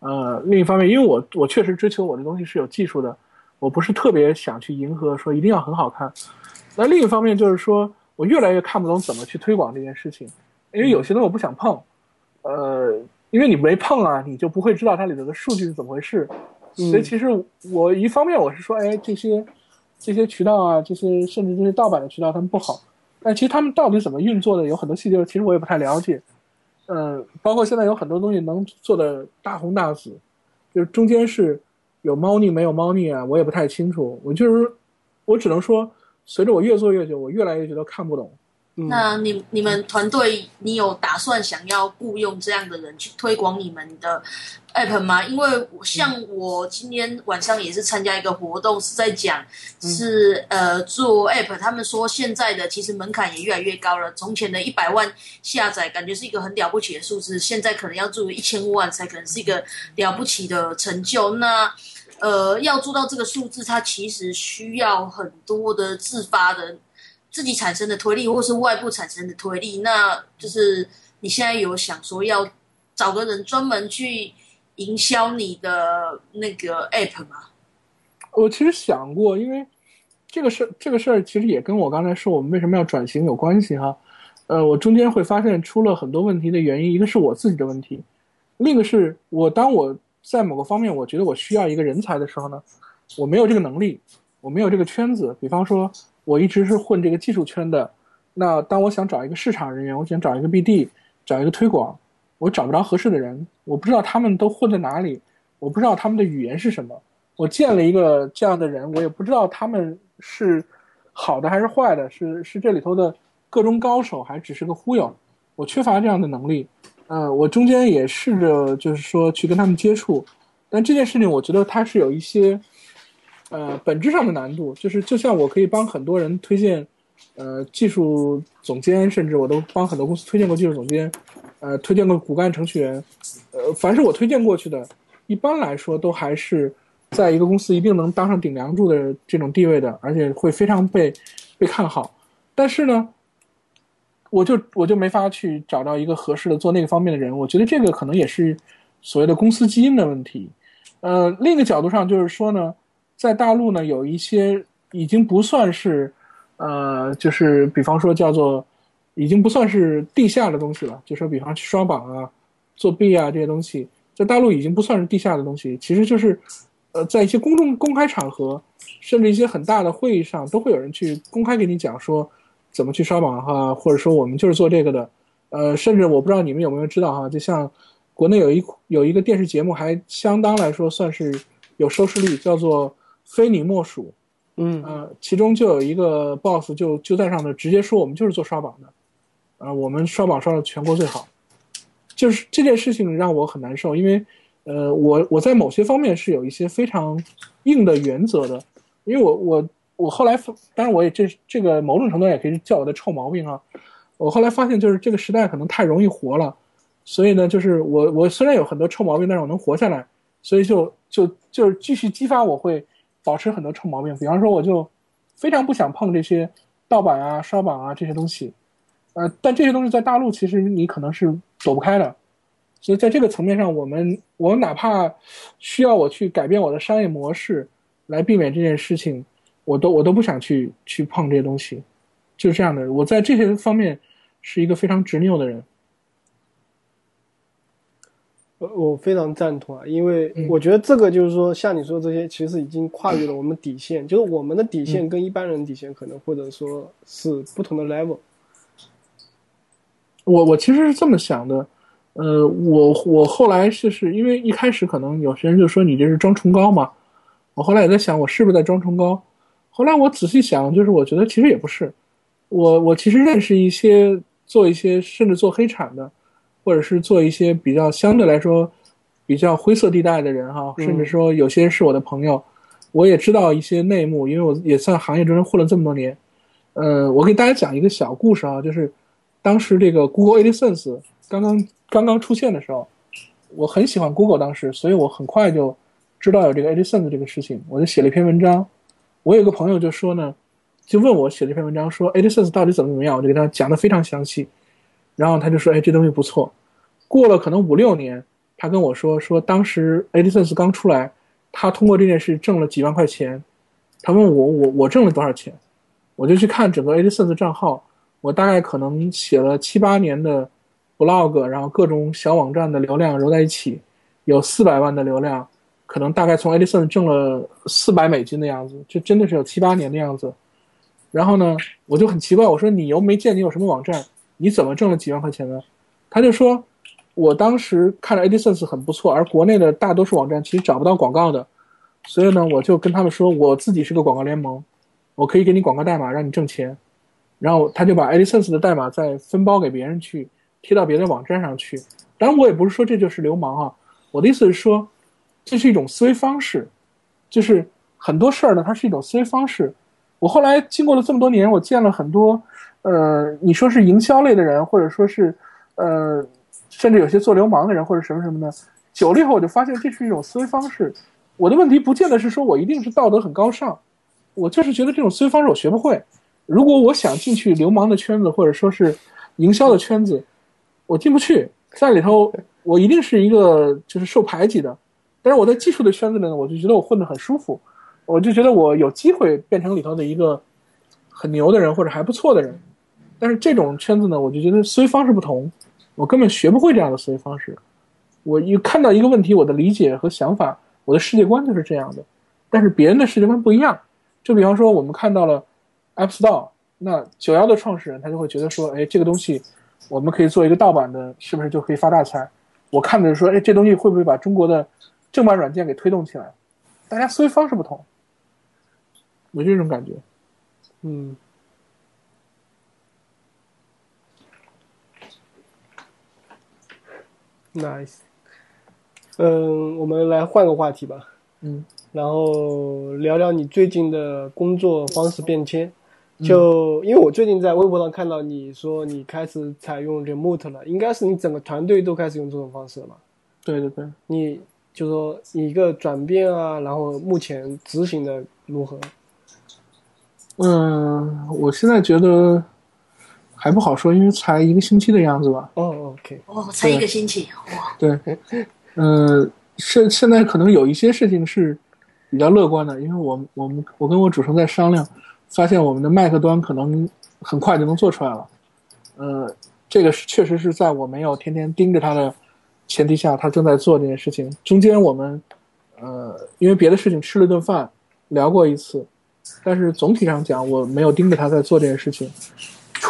呃，另一方面，因为我我确实追求我的东西是有技术的，我不是特别想去迎合说一定要很好看。那另一方面就是说我越来越看不懂怎么去推广这件事情，因为有些东西我不想碰，呃，因为你没碰啊，你就不会知道它里头的数据是怎么回事。所以其实我一方面我是说，哎，这些这些渠道啊，这些甚至这些盗版的渠道他们不好，但其实他们到底怎么运作的，有很多细节其实我也不太了解。嗯，包括现在有很多东西能做的大红大紫，就是中间是有猫腻没有猫腻啊，我也不太清楚。我就是，我只能说，随着我越做越久，我越来越觉得看不懂。那你你们团队，你有打算想要雇佣这样的人去推广你们的 app 吗？因为像我今天晚上也是参加一个活动，是在讲是呃做 app，他们说现在的其实门槛也越来越高了。从前的一百万下载感觉是一个很了不起的数字，现在可能要做一千万才可能是一个了不起的成就。那呃要做到这个数字，它其实需要很多的自发的。自己产生的推力，或是外部产生的推力，那就是你现在有想说要找个人专门去营销你的那个 app 吗？我其实想过，因为这个事这个事儿其实也跟我刚才说我们为什么要转型有关系哈。呃，我中间会发现出了很多问题的原因，一个是我自己的问题，另一个是我当我在某个方面我觉得我需要一个人才的时候呢，我没有这个能力，我没有这个圈子，比方说。我一直是混这个技术圈的，那当我想找一个市场人员，我想找一个 BD，找一个推广，我找不着合适的人，我不知道他们都混在哪里，我不知道他们的语言是什么。我见了一个这样的人，我也不知道他们是好的还是坏的，是是这里头的各中高手，还只是个忽悠。我缺乏这样的能力。呃，我中间也试着就是说去跟他们接触，但这件事情我觉得它是有一些。呃，本质上的难度就是，就像我可以帮很多人推荐，呃，技术总监，甚至我都帮很多公司推荐过技术总监，呃，推荐过骨干程序员，呃，凡是我推荐过去的，一般来说都还是在一个公司一定能当上顶梁柱的这种地位的，而且会非常被被看好。但是呢，我就我就没法去找到一个合适的做那个方面的人。我觉得这个可能也是所谓的公司基因的问题。呃，另一个角度上就是说呢。在大陆呢，有一些已经不算是，呃，就是比方说叫做，已经不算是地下的东西了。就说比方去刷榜啊、作弊啊这些东西，在大陆已经不算是地下的东西。其实就是，呃，在一些公众公开场合，甚至一些很大的会议上，都会有人去公开给你讲说怎么去刷榜哈，或者说我们就是做这个的。呃，甚至我不知道你们有没有知道哈，就像国内有一有一个电视节目，还相当来说算是有收视率，叫做。非你莫属，嗯。呃，其中就有一个 boss 就就在上头直接说我们就是做刷榜的，啊，我们刷榜刷的全国最好，就是这件事情让我很难受，因为，呃，我我在某些方面是有一些非常硬的原则的，因为我我我后来，当然我也这这个某种程度也可以叫我的臭毛病啊，我后来发现就是这个时代可能太容易活了，所以呢，就是我我虽然有很多臭毛病，但是我能活下来，所以就就就是继续激发我会。保持很多臭毛病，比方说，我就非常不想碰这些盗版啊、刷榜啊这些东西，呃，但这些东西在大陆其实你可能是躲不开的，所以在这个层面上，我们我哪怕需要我去改变我的商业模式来避免这件事情，我都我都不想去去碰这些东西，就是这样的。我在这些方面是一个非常执拗的人。我非常赞同啊，因为我觉得这个就是说，像你说这些，其实已经跨越了我们底线，就是我们的底线跟一般人底线可能或者说是不同的 level。我我其实是这么想的，呃，我我后来就是因为一开始可能有些人就说你这是装崇高嘛，我后来也在想我是不是在装崇高，后来我仔细想，就是我觉得其实也不是，我我其实认识一些做一些甚至做黑产的。或者是做一些比较相对来说比较灰色地带的人哈，甚至说有些是我的朋友，我也知道一些内幕，因为我也算行业中混了这么多年。呃，我给大家讲一个小故事啊，就是当时这个 Google AdSense 刚刚刚刚出现的时候，我很喜欢 Google 当时，所以我很快就知道有这个 AdSense 这个事情，我就写了一篇文章。我有个朋友就说呢，就问我写了一篇文章，说 AdSense 到底怎么怎么样，我就给他讲的非常详细。然后他就说：“哎，这东西不错。”过了可能五六年，他跟我说：“说当时 AdSense 刚出来，他通过这件事挣了几万块钱。”他问我：“我我挣了多少钱？”我就去看整个 AdSense 账号，我大概可能写了七八年的 blog，然后各种小网站的流量揉在一起，有四百万的流量，可能大概从 AdSense 挣了四百美金的样子，这真的是有七八年的样子。然后呢，我就很奇怪，我说：“你又没见你有什么网站？”你怎么挣了几万块钱呢？他就说，我当时看了 AdSense 很不错，而国内的大多数网站其实找不到广告的，所以呢，我就跟他们说，我自己是个广告联盟，我可以给你广告代码让你挣钱。然后他就把 AdSense 的代码再分包给别人去贴到别的网站上去。当然，我也不是说这就是流氓啊，我的意思是说，这是一种思维方式，就是很多事儿呢，它是一种思维方式。我后来经过了这么多年，我见了很多，呃，你说是营销类的人，或者说是，呃，甚至有些做流氓的人或者什么什么的，久了以后我就发现这是一种思维方式。我的问题不见得是说我一定是道德很高尚，我就是觉得这种思维方式我学不会。如果我想进去流氓的圈子，或者说是营销的圈子，我进不去，在里头我一定是一个就是受排挤的。但是我在技术的圈子里呢，我就觉得我混得很舒服。我就觉得我有机会变成里头的一个很牛的人或者还不错的人，但是这种圈子呢，我就觉得思维方式不同，我根本学不会这样的思维方式。我一看到一个问题，我的理解和想法，我的世界观就是这样的，但是别人的世界观不一样。就比方说，我们看到了 App Store，那九幺的创始人他就会觉得说，哎，这个东西我们可以做一个盗版的，是不是就可以发大财？我看的是说，哎，这东西会不会把中国的正版软件给推动起来？大家思维方式不同。我就这种感觉，嗯，nice。嗯，我们来换个话题吧。嗯，然后聊聊你最近的工作方式变迁。就因为我最近在微博上看到你说你开始采用 remote 了，应该是你整个团队都开始用这种方式了吧？对对对，你就说一个转变啊，然后目前执行的如何？嗯，我现在觉得还不好说，因为才一个星期的样子吧。哦，OK，哦，才一个星期，哇。对，嗯，现现在可能有一些事情是比较乐观的，因为我我们我跟我主持人在商量。发现我们的麦克端可能很快就能做出来了，呃，这个是确实是在我没有天天盯着他的前提下，他正在做这件事情。中间我们呃因为别的事情吃了顿饭，聊过一次，但是总体上讲我没有盯着他在做这件事情。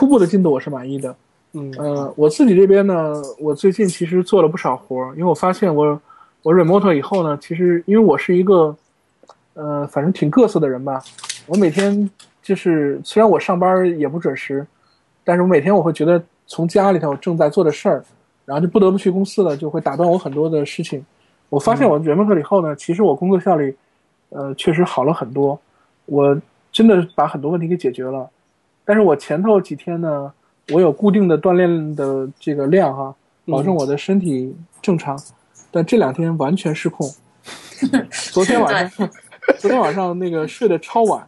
初步的进度我是满意的，嗯，呃，我自己这边呢，我最近其实做了不少活儿，因为我发现我我 remote 以后呢，其实因为我是一个呃反正挺各色的人吧，我每天。就是虽然我上班也不准时，但是我每天我会觉得从家里头正在做的事儿，然后就不得不去公司了，就会打断我很多的事情。我发现我 remote 以后呢，其实我工作效率，呃，确实好了很多。我真的把很多问题给解决了。但是我前头几天呢，我有固定的锻炼的这个量哈，保证我的身体正常。但这两天完全失控。昨天晚上，昨天晚上那个睡得超晚。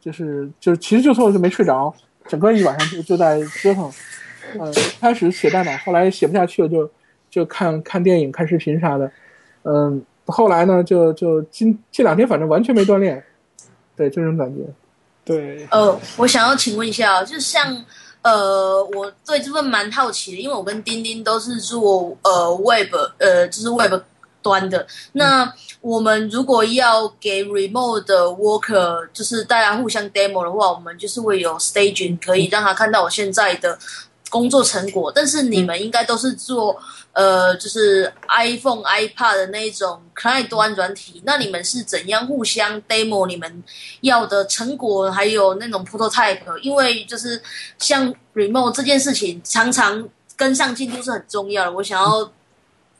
就是就是，其实就错就没睡着，整个一晚上就就在折腾。呃，开始写代码，后来写不下去了，就就看看电影、看视频啥的。嗯，后来呢，就就今这两天反正完全没锻炼。对，这种感觉。对。呃，我想要请问一下，就像呃，我对这份蛮好奇的，因为我跟丁丁都是做呃 Web，呃，就是 Web。端的那我们如果要给 remote 的 worker，就是大家互相 demo 的话，我们就是会有 staging，可以让他看到我现在的工作成果。但是你们应该都是做呃，就是 iPhone、iPad 的那种 client 端软体，那你们是怎样互相 demo 你们要的成果，还有那种 prototype？因为就是像 remote 这件事情，常常跟上进度是很重要的。我想要。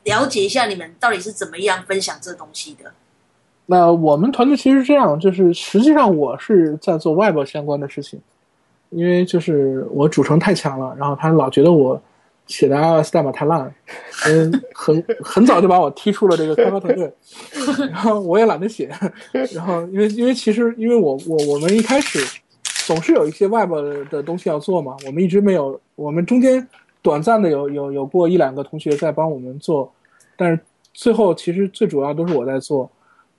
了解一下你们到底是怎么样分享这东西的。那我们团队其实这样，就是实际上我是在做外包相关的事情，因为就是我主程太强了，然后他老觉得我写的 iOS 代码太烂，嗯，很很早就把我踢出了这个开发团队，然后我也懒得写，然后因为因为其实因为我我我们一开始总是有一些外包的东西要做嘛，我们一直没有，我们中间。短暂的有有有过一两个同学在帮我们做，但是最后其实最主要都是我在做，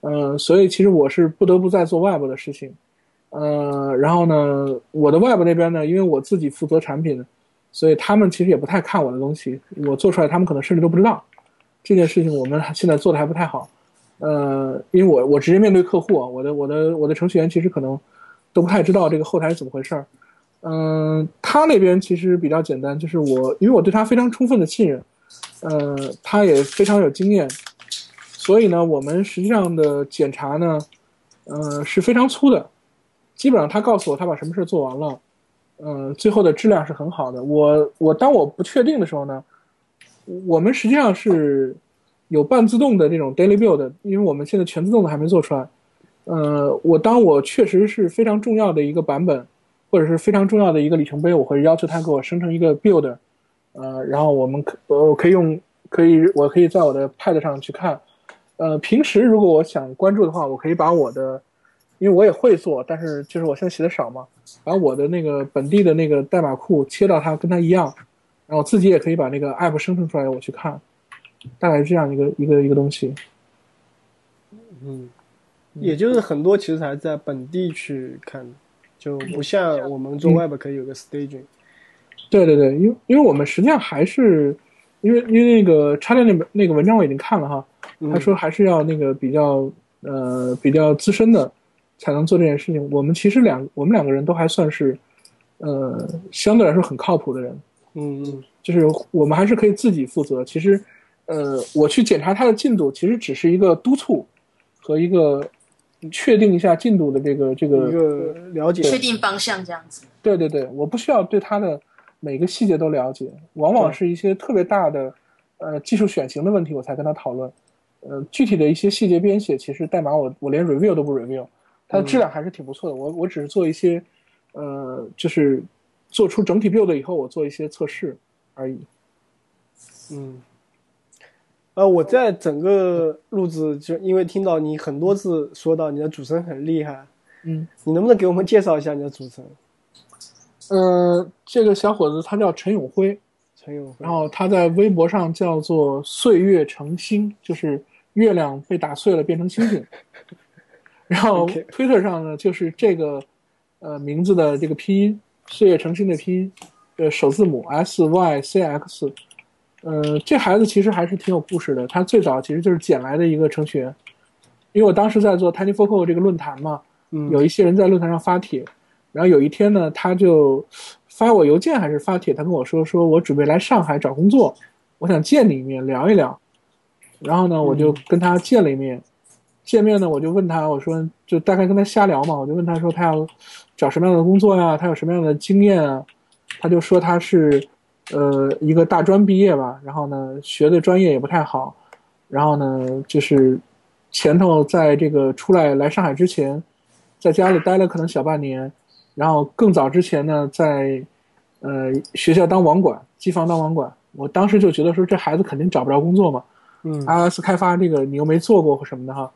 嗯，所以其实我是不得不在做外部的事情，呃，然后呢，我的外部那边呢，因为我自己负责产品，所以他们其实也不太看我的东西，我做出来他们可能甚至都不知道这件事情，我们现在做的还不太好，呃，因为我我直接面对客户，我的我的我的程序员其实可能都不太知道这个后台是怎么回事儿。嗯，他那边其实比较简单，就是我因为我对他非常充分的信任，呃，他也非常有经验，所以呢，我们实际上的检查呢，呃，是非常粗的，基本上他告诉我他把什么事做完了，嗯、最后的质量是很好的。我我当我不确定的时候呢，我们实际上是有半自动的这种 daily build，因为我们现在全自动的还没做出来。呃，我当我确实是非常重要的一个版本，或者是非常重要的一个里程碑，我会要求他给我生成一个 build，呃，然后我们可我可以用可以我可以在我的 pad 上去看。呃，平时如果我想关注的话，我可以把我的，因为我也会做，但是就是我现在写的少嘛，把我的那个本地的那个代码库切到它跟它一样，然后自己也可以把那个 app 生成出来，我去看，大概是这样一个一个一个东西。嗯，也就是很多其实还在本地去看，就不像我们做 Web 可以有个 staging。对对对，因为因为我们实际上还是，因为因为那个插件那本那个文章我已经看了哈，嗯他说还是要那个比较呃比较资深的才能做这件事情。我们其实两我们两个人都还算是呃相对来说很靠谱的人，嗯嗯就是我们还是可以自己负责。其实呃我去检查他的进度，其实只是一个督促和一个确定一下进度的这个这个一个个了解。确定方向这样子。对对对，我不需要对他的每个细节都了解，往往是一些特别大的呃技术选型的问题，我才跟他讨论。呃，具体的一些细节编写，其实代码我我连 review 都不 review，它的质量还是挺不错的。我我只是做一些呃，就是做出整体 build 以后，我做一些测试而已。嗯，呃，我在整个路子就因为听到你很多次说到你的主持人很厉害，嗯，你能不能给我们介绍一下你的主持人呃，这个小伙子他叫陈永辉，陈永辉然？后他在微博上叫做“岁月成星”，就是月亮被打碎了变成星星。然后 OK Twitter 上呢，就是这个呃名字的这个拼音“岁月成星”的拼音，呃首字母 S Y C X。呃，这孩子其实还是挺有故事的。他最早其实就是捡来的一个程序员，因为我当时在做 TinyFocal 这个论坛嘛，嗯，有一些人在论坛上发帖，然后有一天呢，他就发我邮件还是发帖，他跟我说，说我准备来上海找工作，我想见你一面聊一聊。然后呢，我就跟他见了一面。见面呢，我就问他，我说就大概跟他瞎聊嘛，我就问他说他要找什么样的工作呀，他有什么样的经验啊？他就说他是呃一个大专毕业吧，然后呢学的专业也不太好，然后呢就是前头在这个出来来上海之前，在家里待了可能小半年，然后更早之前呢，在呃学校当网管，机房当网管。我当时就觉得说这孩子肯定找不着工作嘛嗯，iOS 开发这个你又没做过或什么的哈，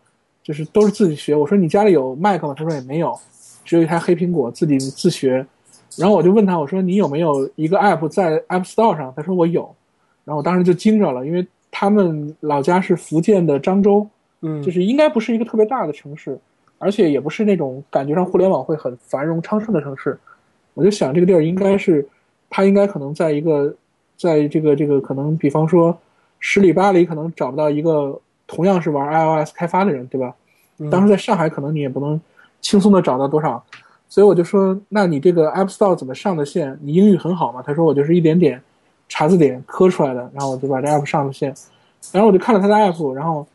就是都是自己学。我说你家里有 Mac 吗？他说也没有，只有一台黑苹果，自己自学。然后我就问他，我说你有没有一个 App 在 App Store 上？他说我有。然后我当时就惊着了，因为他们老家是福建的漳州，嗯，就是应该不是一个特别大的城市，而且也不是那种感觉上互联网会很繁荣昌盛的城市。我就想这个地儿应该是，他应该可能在一个，在这个这个可能，比方说十里八里可能找不到一个同样是玩 iOS 开发的人，对吧？当时在上海可能你也不能轻松的找到多少，所以我就说，那你这个 App Store 怎么上的线？你英语很好嘛？他说我就是一点点查字典磕出来的，然后我就把这 App 上了线，然后我就看了他的 App，然后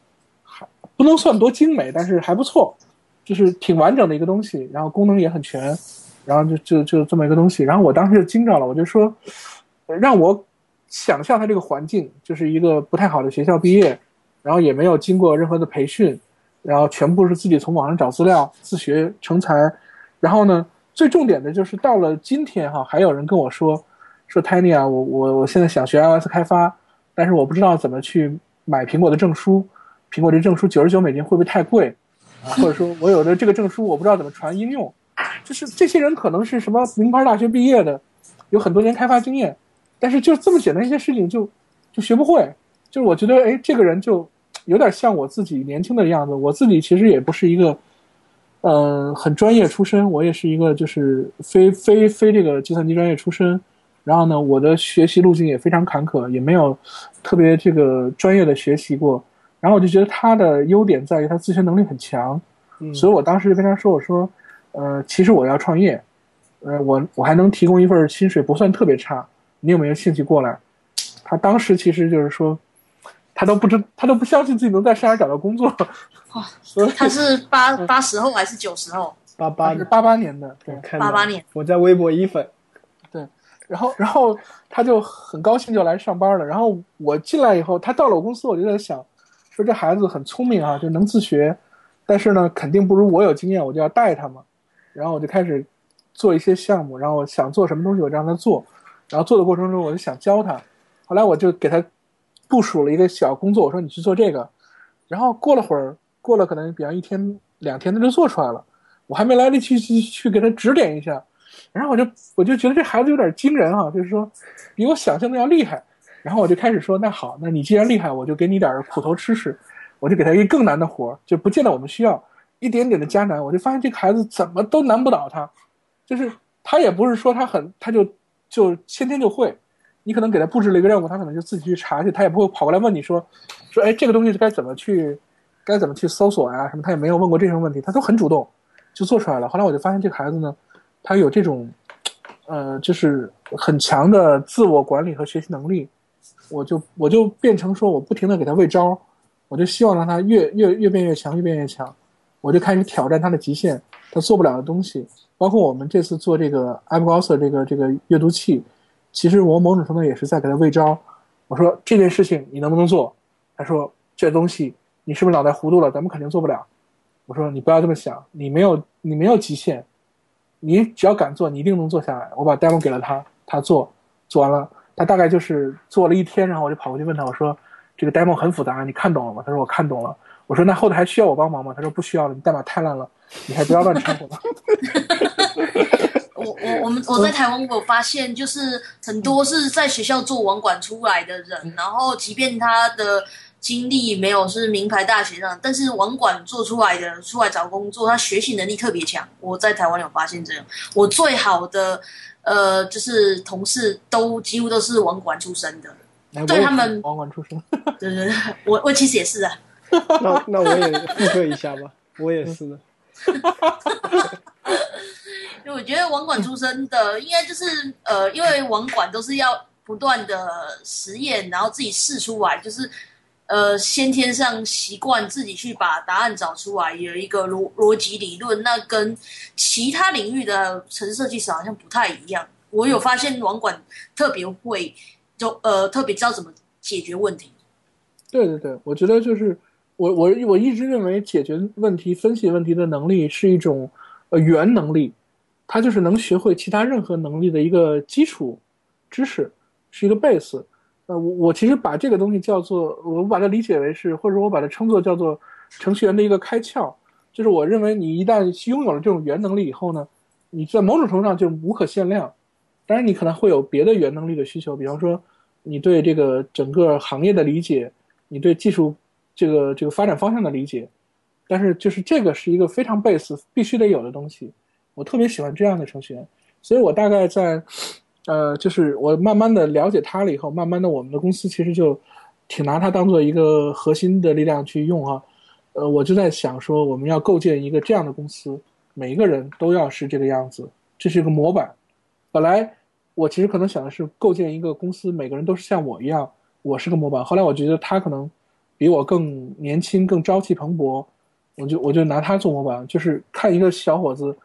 还不能算多精美，但是还不错，就是挺完整的一个东西，然后功能也很全，然后就就就这么一个东西，然后我当时就惊着了，我就说，让我想象他这个环境，就是一个不太好的学校毕业，然后也没有经过任何的培训，然后全部是自己从网上找资料自学成才，然后呢，最重点的就是到了今天哈，还有人跟我说说 Tiny 啊，我我我现在想学 iOS 开发，但是我不知道怎么去买苹果的证书，苹果这证书九十九美金会不会太贵？或者说我有的这个证书我不知道怎么传应用，就是这些人可能是什么名牌大学毕业的，有很多年开发经验，但是就这么简单一些事情就就学不会，就是我觉得哎，这个人就有点像我自己年轻的样子。我自己其实也不是一个，呃，很专业出身，我也是一个就是非非非这个计算机专业出身。然后呢，我的学习路径也非常坎坷，也没有特别这个专业的学习过。然后我就觉得他的优点在于他自学能力很强，嗯所以我当时就跟他说：“我说，呃，其实我要创业，呃，我我还能提供一份薪水不算特别差，你有没有兴趣过来？”他当时其实就是说，他都不知他都不相信自己能在上海找到工作，他是八八十后还是九十后？八八八八年的，对，看到88年，我在微博一粉，然后然后他就很高兴就来上班了。然后我进来以后，他到了我公司，我就在想，说这孩子很聪明啊，就能自学，但是呢，肯定不如我有经验，我就要带他嘛。然后我就开始做一些项目，然后我想做什么东西，我就让他做。然后做的过程中，我就想教他。后来我就给他部署了一个小工作，我说你去做这个。然后过了会儿，过了可能比方一天两天，他就做出来了。我还没来得及去去给他指点一下，然后我就我就觉得这孩子有点惊人啊，就是说比我想象的要厉害。然后我就开始说，那好，那你既然厉害，我就给你点苦头吃吃。我就给他一个更难的活儿，就不见得我们需要一点点的加难。我就发现这个孩子怎么都难不倒他，就是他也不是说他很他就就先天就会。你可能给他布置了一个任务，他可能就自己去查去，他也不会跑过来问你说说哎这个东西该怎么去该怎么去搜索呀什么，他也没有问过这些问题，他都很主动。就做出来了。后来我就发现这个孩子呢，他有这种，呃，就是很强的自我管理和学习能力。我就我就变成说我不停的给他喂招，我就希望让他越越越变越强，越变越强。我就开始挑战他的极限，他做不了的东西。包括我们这次做这个 App g o s s 这个这个阅读器，其实我某种程度也是在给他喂招。我说这件事情你能不能做？他说这东西你是不是脑袋糊涂了？咱们肯定做不了。我说你不要这么想，你没有你没有极限，你只要敢做，你一定能做下来。我把 demo 给了他，他做做完了，他大概就是做了一天，然后我就跑过去问他，我说这个 demo 很复杂，你看懂了吗？他说我看懂了。我说那后头还需要我帮忙吗？他说不需要了，你代码太烂了，你还不要乱掺和。我们我在台湾，我发现就是很多是在学校做网管出来的人，然后即便他的。经历没有是名牌大学上，但是网管做出来的出来找工作，他学习能力特别强。我在台湾有发现这样，我最好的呃就是同事都几乎都是网管出身的，对他们网管出身，对对对，我我其实也是啊。那那我也 附和一下吧，我也是的。因 为我觉得网管出身的应该就是呃，因为网管都是要不断的实验，然后自己试出来，就是。呃，先天上习惯自己去把答案找出来，有一个逻逻辑理论，那跟其他领域的城市设计师好像不太一样。我有发现网管特别会，就呃特别知道怎么解决问题。对对对，我觉得就是我我我一直认为解决问题、分析问题的能力是一种呃原能力，它就是能学会其他任何能力的一个基础知识，是一个 base。呃，我我其实把这个东西叫做，我把它理解为是，或者说我把它称作叫做程序员的一个开窍，就是我认为你一旦拥有了这种原能力以后呢，你在某种程度上就无可限量。当然，你可能会有别的原能力的需求，比方说你对这个整个行业的理解，你对技术这个这个发展方向的理解，但是就是这个是一个非常 base 必须得有的东西。我特别喜欢这样的程序员，所以我大概在。呃，就是我慢慢的了解他了以后，慢慢的我们的公司其实就挺拿他当做一个核心的力量去用啊。呃，我就在想说，我们要构建一个这样的公司，每一个人都要是这个样子，这是一个模板。本来我其实可能想的是构建一个公司，每个人都是像我一样，我是个模板。后来我觉得他可能比我更年轻，更朝气蓬勃，我就我就拿他做模板，就是看一个小伙子。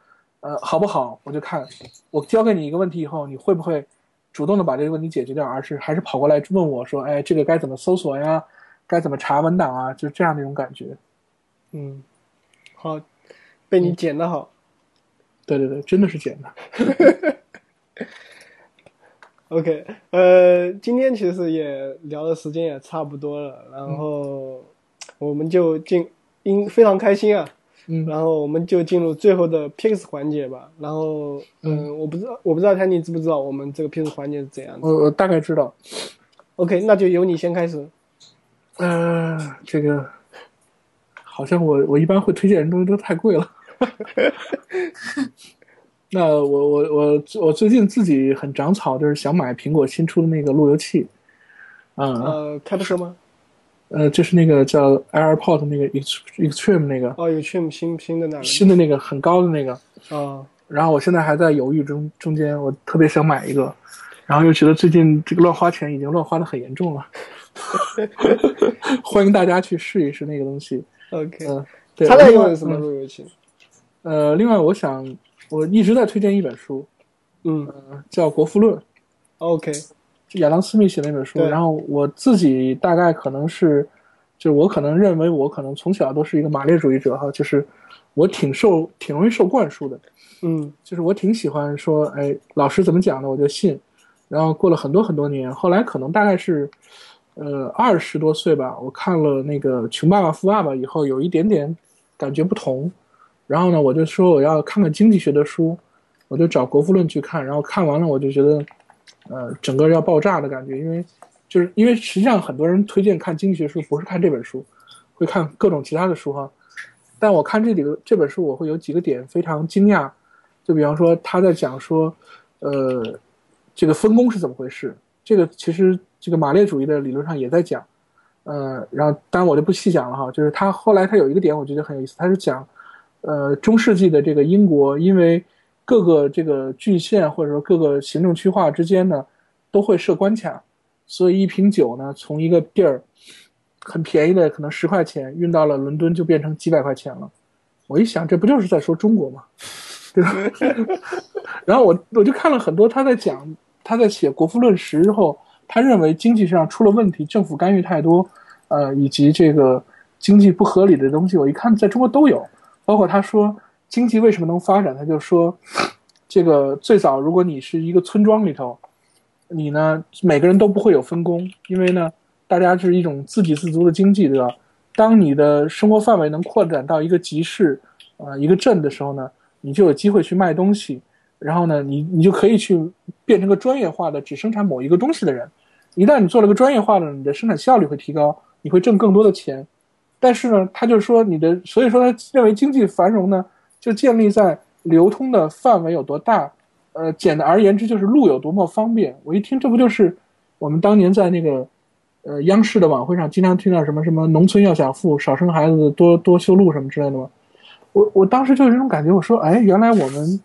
呃，好不好？我就看，我教给你一个问题以后，你会不会主动的把这个问题解决掉，而是还是跑过来问我说，哎，这个该怎么搜索呀？该怎么查文档啊？就这样的一种感觉。嗯，好，被你剪的好。对对对，真的是剪的。OK，呃，今天其实也聊的时间也差不多了，然后我们就进，因非常开心啊。嗯，然后我们就进入最后的 picks 环节吧。然后，嗯，我不知道，我不知道他你知不知道我们这个 picks 环节是怎样的？我我大概知道。OK，那就由你先开始。呃，这个好像我我一般会推荐的东西都太贵了。那我我我我最近自己很长草，就是想买苹果新出的那个路由器。嗯，呃，开的车吗？呃，就是那个叫 AirPod 那个 Extreme 那个哦，Extreme 新新的那个新的那个很高的那个啊。然后我现在还在犹豫中中间，我特别想买一个，然后又觉得最近这个乱花钱已经乱花的很严重了。欢迎大家去试一试那个东西。OK，嗯，他在用什么路由器？呃，另外我想，我一直在推荐一本书，嗯，叫《国富论》，OK，亚当斯密写那本书，对。然后我自己大概可能是，就我可能认为我可能从小都是一个马列主义者哈，就是我挺受挺容易受灌输的，嗯。就是我挺喜欢说，哎，老师怎么讲的我就信，然后过了很多很多年，后来可能大概是，呃，二十多岁吧，我看了那个《穷爸爸富爸爸》以后，有一点点感觉不同，然后呢，我就说我要看看经济学的书，我就找《国富论》去看，然后看完了我就觉得，呃，整个要爆炸的感觉，因为就是因为实际上很多人推荐看经济学书，不是看这本书，会看各种其他的书哈。但我看这几个这本书，我会有几个点非常惊讶，就比方说他在讲说，呃，这个分工是怎么回事？这个其实这个马列主义的理论上也在讲，呃，然后当然我就不细讲了哈。就是他后来他有一个点我觉得很有意思，他是讲，呃，中世纪的这个英国，因为各个这个郡县或者说各个行政区划之间呢，都会设关卡，所以一瓶酒呢从一个地儿很便宜的可能十块钱运到了伦敦就变成几百块钱了。我一想，这不就是在说中国吗？对吧？然后我我就看了很多他在讲他在写《国富论时》之后，他认为经济上出了问题，政府干预太多，呃，以及这个经济不合理的东西，我一看在中国都有。包括他说经济为什么能发展，他就说这个最早如果你是一个村庄里头，你呢每个人都不会有分工，因为呢大家是一种自给自足的经济，对吧？当你的生活范围能扩展到一个集市，呃，一个镇的时候呢，你就有机会去卖东西，然后呢，你你就可以去变成个专业化的只生产某一个东西的人。一旦你做了个专业化的，你的生产效率会提高，你会挣更多的钱。但是呢，他就说你的，所以说他认为经济繁荣呢，就建立在流通的范围有多大，呃，简单而言之就是路有多么方便。我一听，这不就是我们当年在那个呃央视的晚会上经常听到什么什么农村要想富，少生孩子，多多修路什么之类的吗？我我当时就有这种感觉，我说，哎，原来我们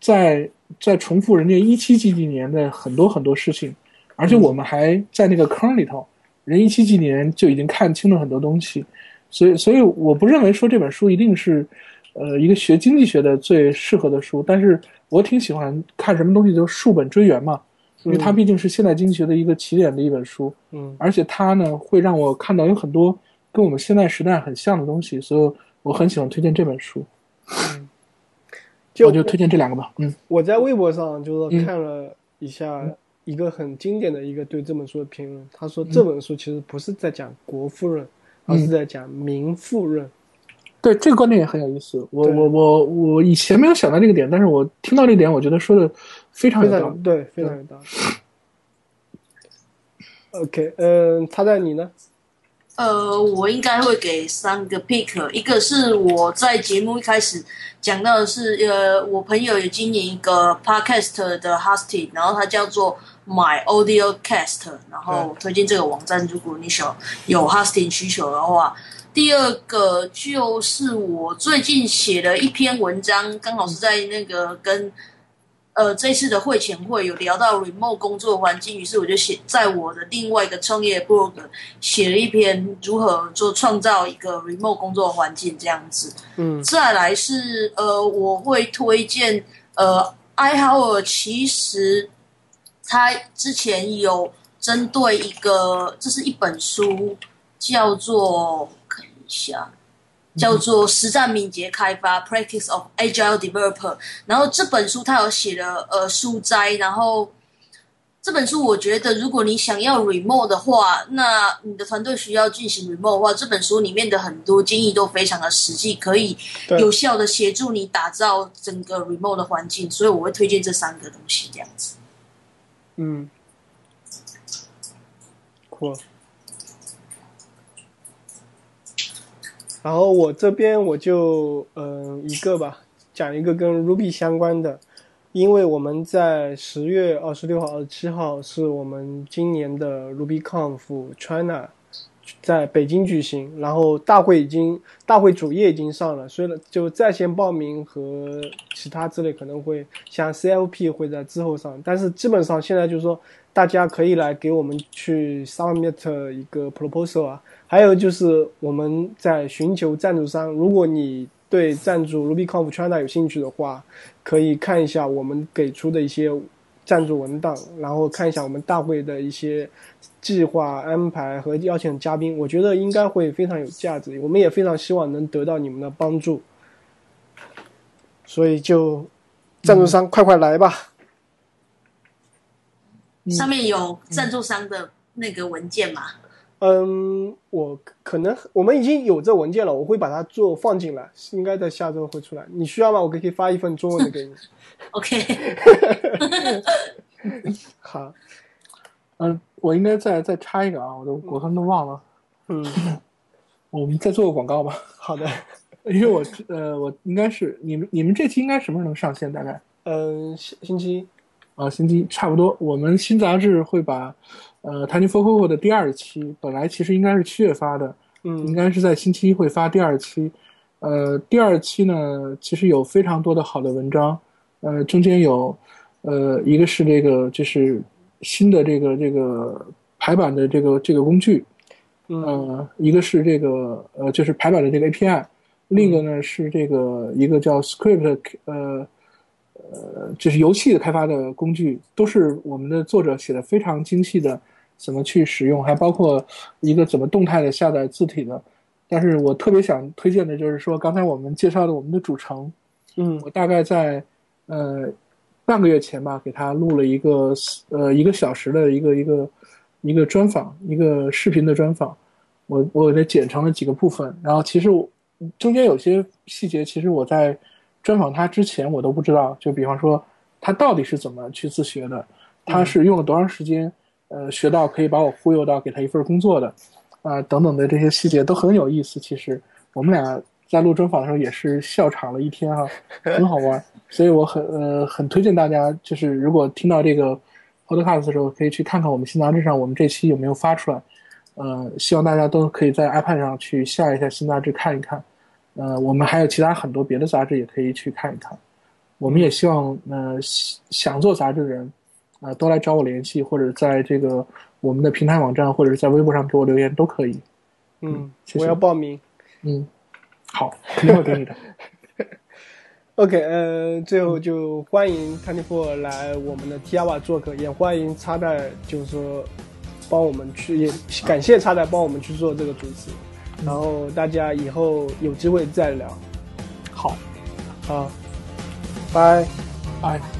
在在重复人家一七几几年的很多很多事情，而且我们还在那个坑里头。人一七几年就已经看清了很多东西，所以，所以我不认为说这本书一定是，呃，一个学经济学的最适合的书。但是我挺喜欢看什么东西就溯本追源嘛，因为它毕竟是现代经济学的一个起点的一本书，嗯而且它呢会让我看到有很多跟我们现在时代很像的东西，所以我很喜欢推荐这本书。就我就推荐这两个吧。嗯我在微博上就是嗯看了一下一个很经典的一个对这本书的评论，他说这本书其实不是在讲国富论，而是在讲民富论。对这个观点也很有意思。我我我我以前没有想到这个点，但是我听到这点，我觉得说的非常有道理。对，非常有道理。OK，嗯、他在你呢？呃，我应该会给三个 pick，一个是我在节目一开始讲到的是，呃，我朋友有经营一个 podcast 的 hosting，然后它叫做 My Audio Cast，然后推荐这个网站，如果你想有 hosting 需求的话。第二个就是我最近写了一篇文章，刚好是在那个跟呃这次的会前会有聊到 remote 工作环境，于是我就写在我的另外一个创业 blog 写了一篇如何做创造一个 remote 工作环境这样子。嗯再来是呃，我会推荐呃，艾豪尔其实他之前有针对一个，这是一本书，叫做看一下。叫做实战敏捷开发 （Practice of Agile Developer），然后这本书他有写了呃书摘，然后这本书我觉得如果你想要 remote 的话，那你的团队需要进行 remote 的话，这本书里面的很多建议都非常的实际，可以有效的协助你打造整个 remote 的环境，所以我会推荐这三个东西这样子。嗯，酷。然后我这边我就嗯、一个吧，讲一个跟 Ruby 相关的，因为我们在十月二十六号、二十七号是我们今年的 RubyConf China 在北京举行，然后大会已经大会主页已经上了，所以就在线报名和其他之类可能会像 CFP 会在之后上，但是基本上现在就是说大家可以来给我们去 submit 一个 proposal 啊，还有就是我们在寻求赞助商，如果你对赞助 RubyConf China 有兴趣的话，可以看一下我们给出的一些赞助文档，然后看一下我们大会的一些计划安排和邀请嘉宾，我觉得应该会非常有价值。我们也非常希望能得到你们的帮助，所以就赞助商快快来吧。上面有赞助商的那个文件吗？嗯，我可能我们已经有这文件了，我会把它做放进来，应该在下周会出来。你需要吗？我可以 发一份中文的给你。OK，好，嗯，我应该再再插一个啊，我都我刚都忘了，嗯，我们再做个广告吧，好的。因为我呃我应该是你们你们这期应该什么时候能上线？大概嗯，星星期一，啊，星期一差不多。我们新杂志会把呃《Tiny for Coco》的第二期，本来其实应该是七月发的，嗯应嗯该是在星期一会发第二期。呃，第二期呢，其实有非常多的好的文章，呃，中间有呃一个是这个就是新的这个这个排版的这个这个工具，嗯呃，一个是这个呃就是排版的这个 API，另一个呢是这个一个叫 Script 呃呃就是游戏的开发的工具，都是我们的作者写的非常精细的怎么去使用，还包括一个怎么动态的下载字体的。但是我特别想推荐的就是说，刚才我们介绍的我们的主城，嗯我大概在呃半个月前吧，给他录了一个呃一个小时的一个一个一个专访，一个视频的专访。我我给它剪成了几个部分，然后其实我中间有些细节，其实我在专访他之前我都不知道。就比方说他到底是怎么去自学的，他是用了多长时间，呃，学到可以把我忽悠到给他一份工作的，啊、等等的这些细节都很有意思。其实我们俩在录专访的时候也是笑场了一天哈、很好玩。所以我很呃很推荐大家，就是如果听到这个 podcast 的时候，可以去看看我们新杂志上我们这期有没有发出来。呃，希望大家都可以在 iPad 上去下一下新杂志看一看。呃，我们还有其他很多别的杂志也可以去看一看。我们也希望呃想做杂志的人，啊、都来找我联系，或者在这个我们的平台网站或者是在微博上给我留言都可以。嗯，谢谢我要报名。嗯，好，肯定会给你的。OK，呃，最后就欢迎 Four 来我们的 Tiawa 做客，也欢迎插袋，就是说帮我们去，也感谢插袋帮我们去做这个主持，然后大家以后有机会再聊。好，好，拜。哎。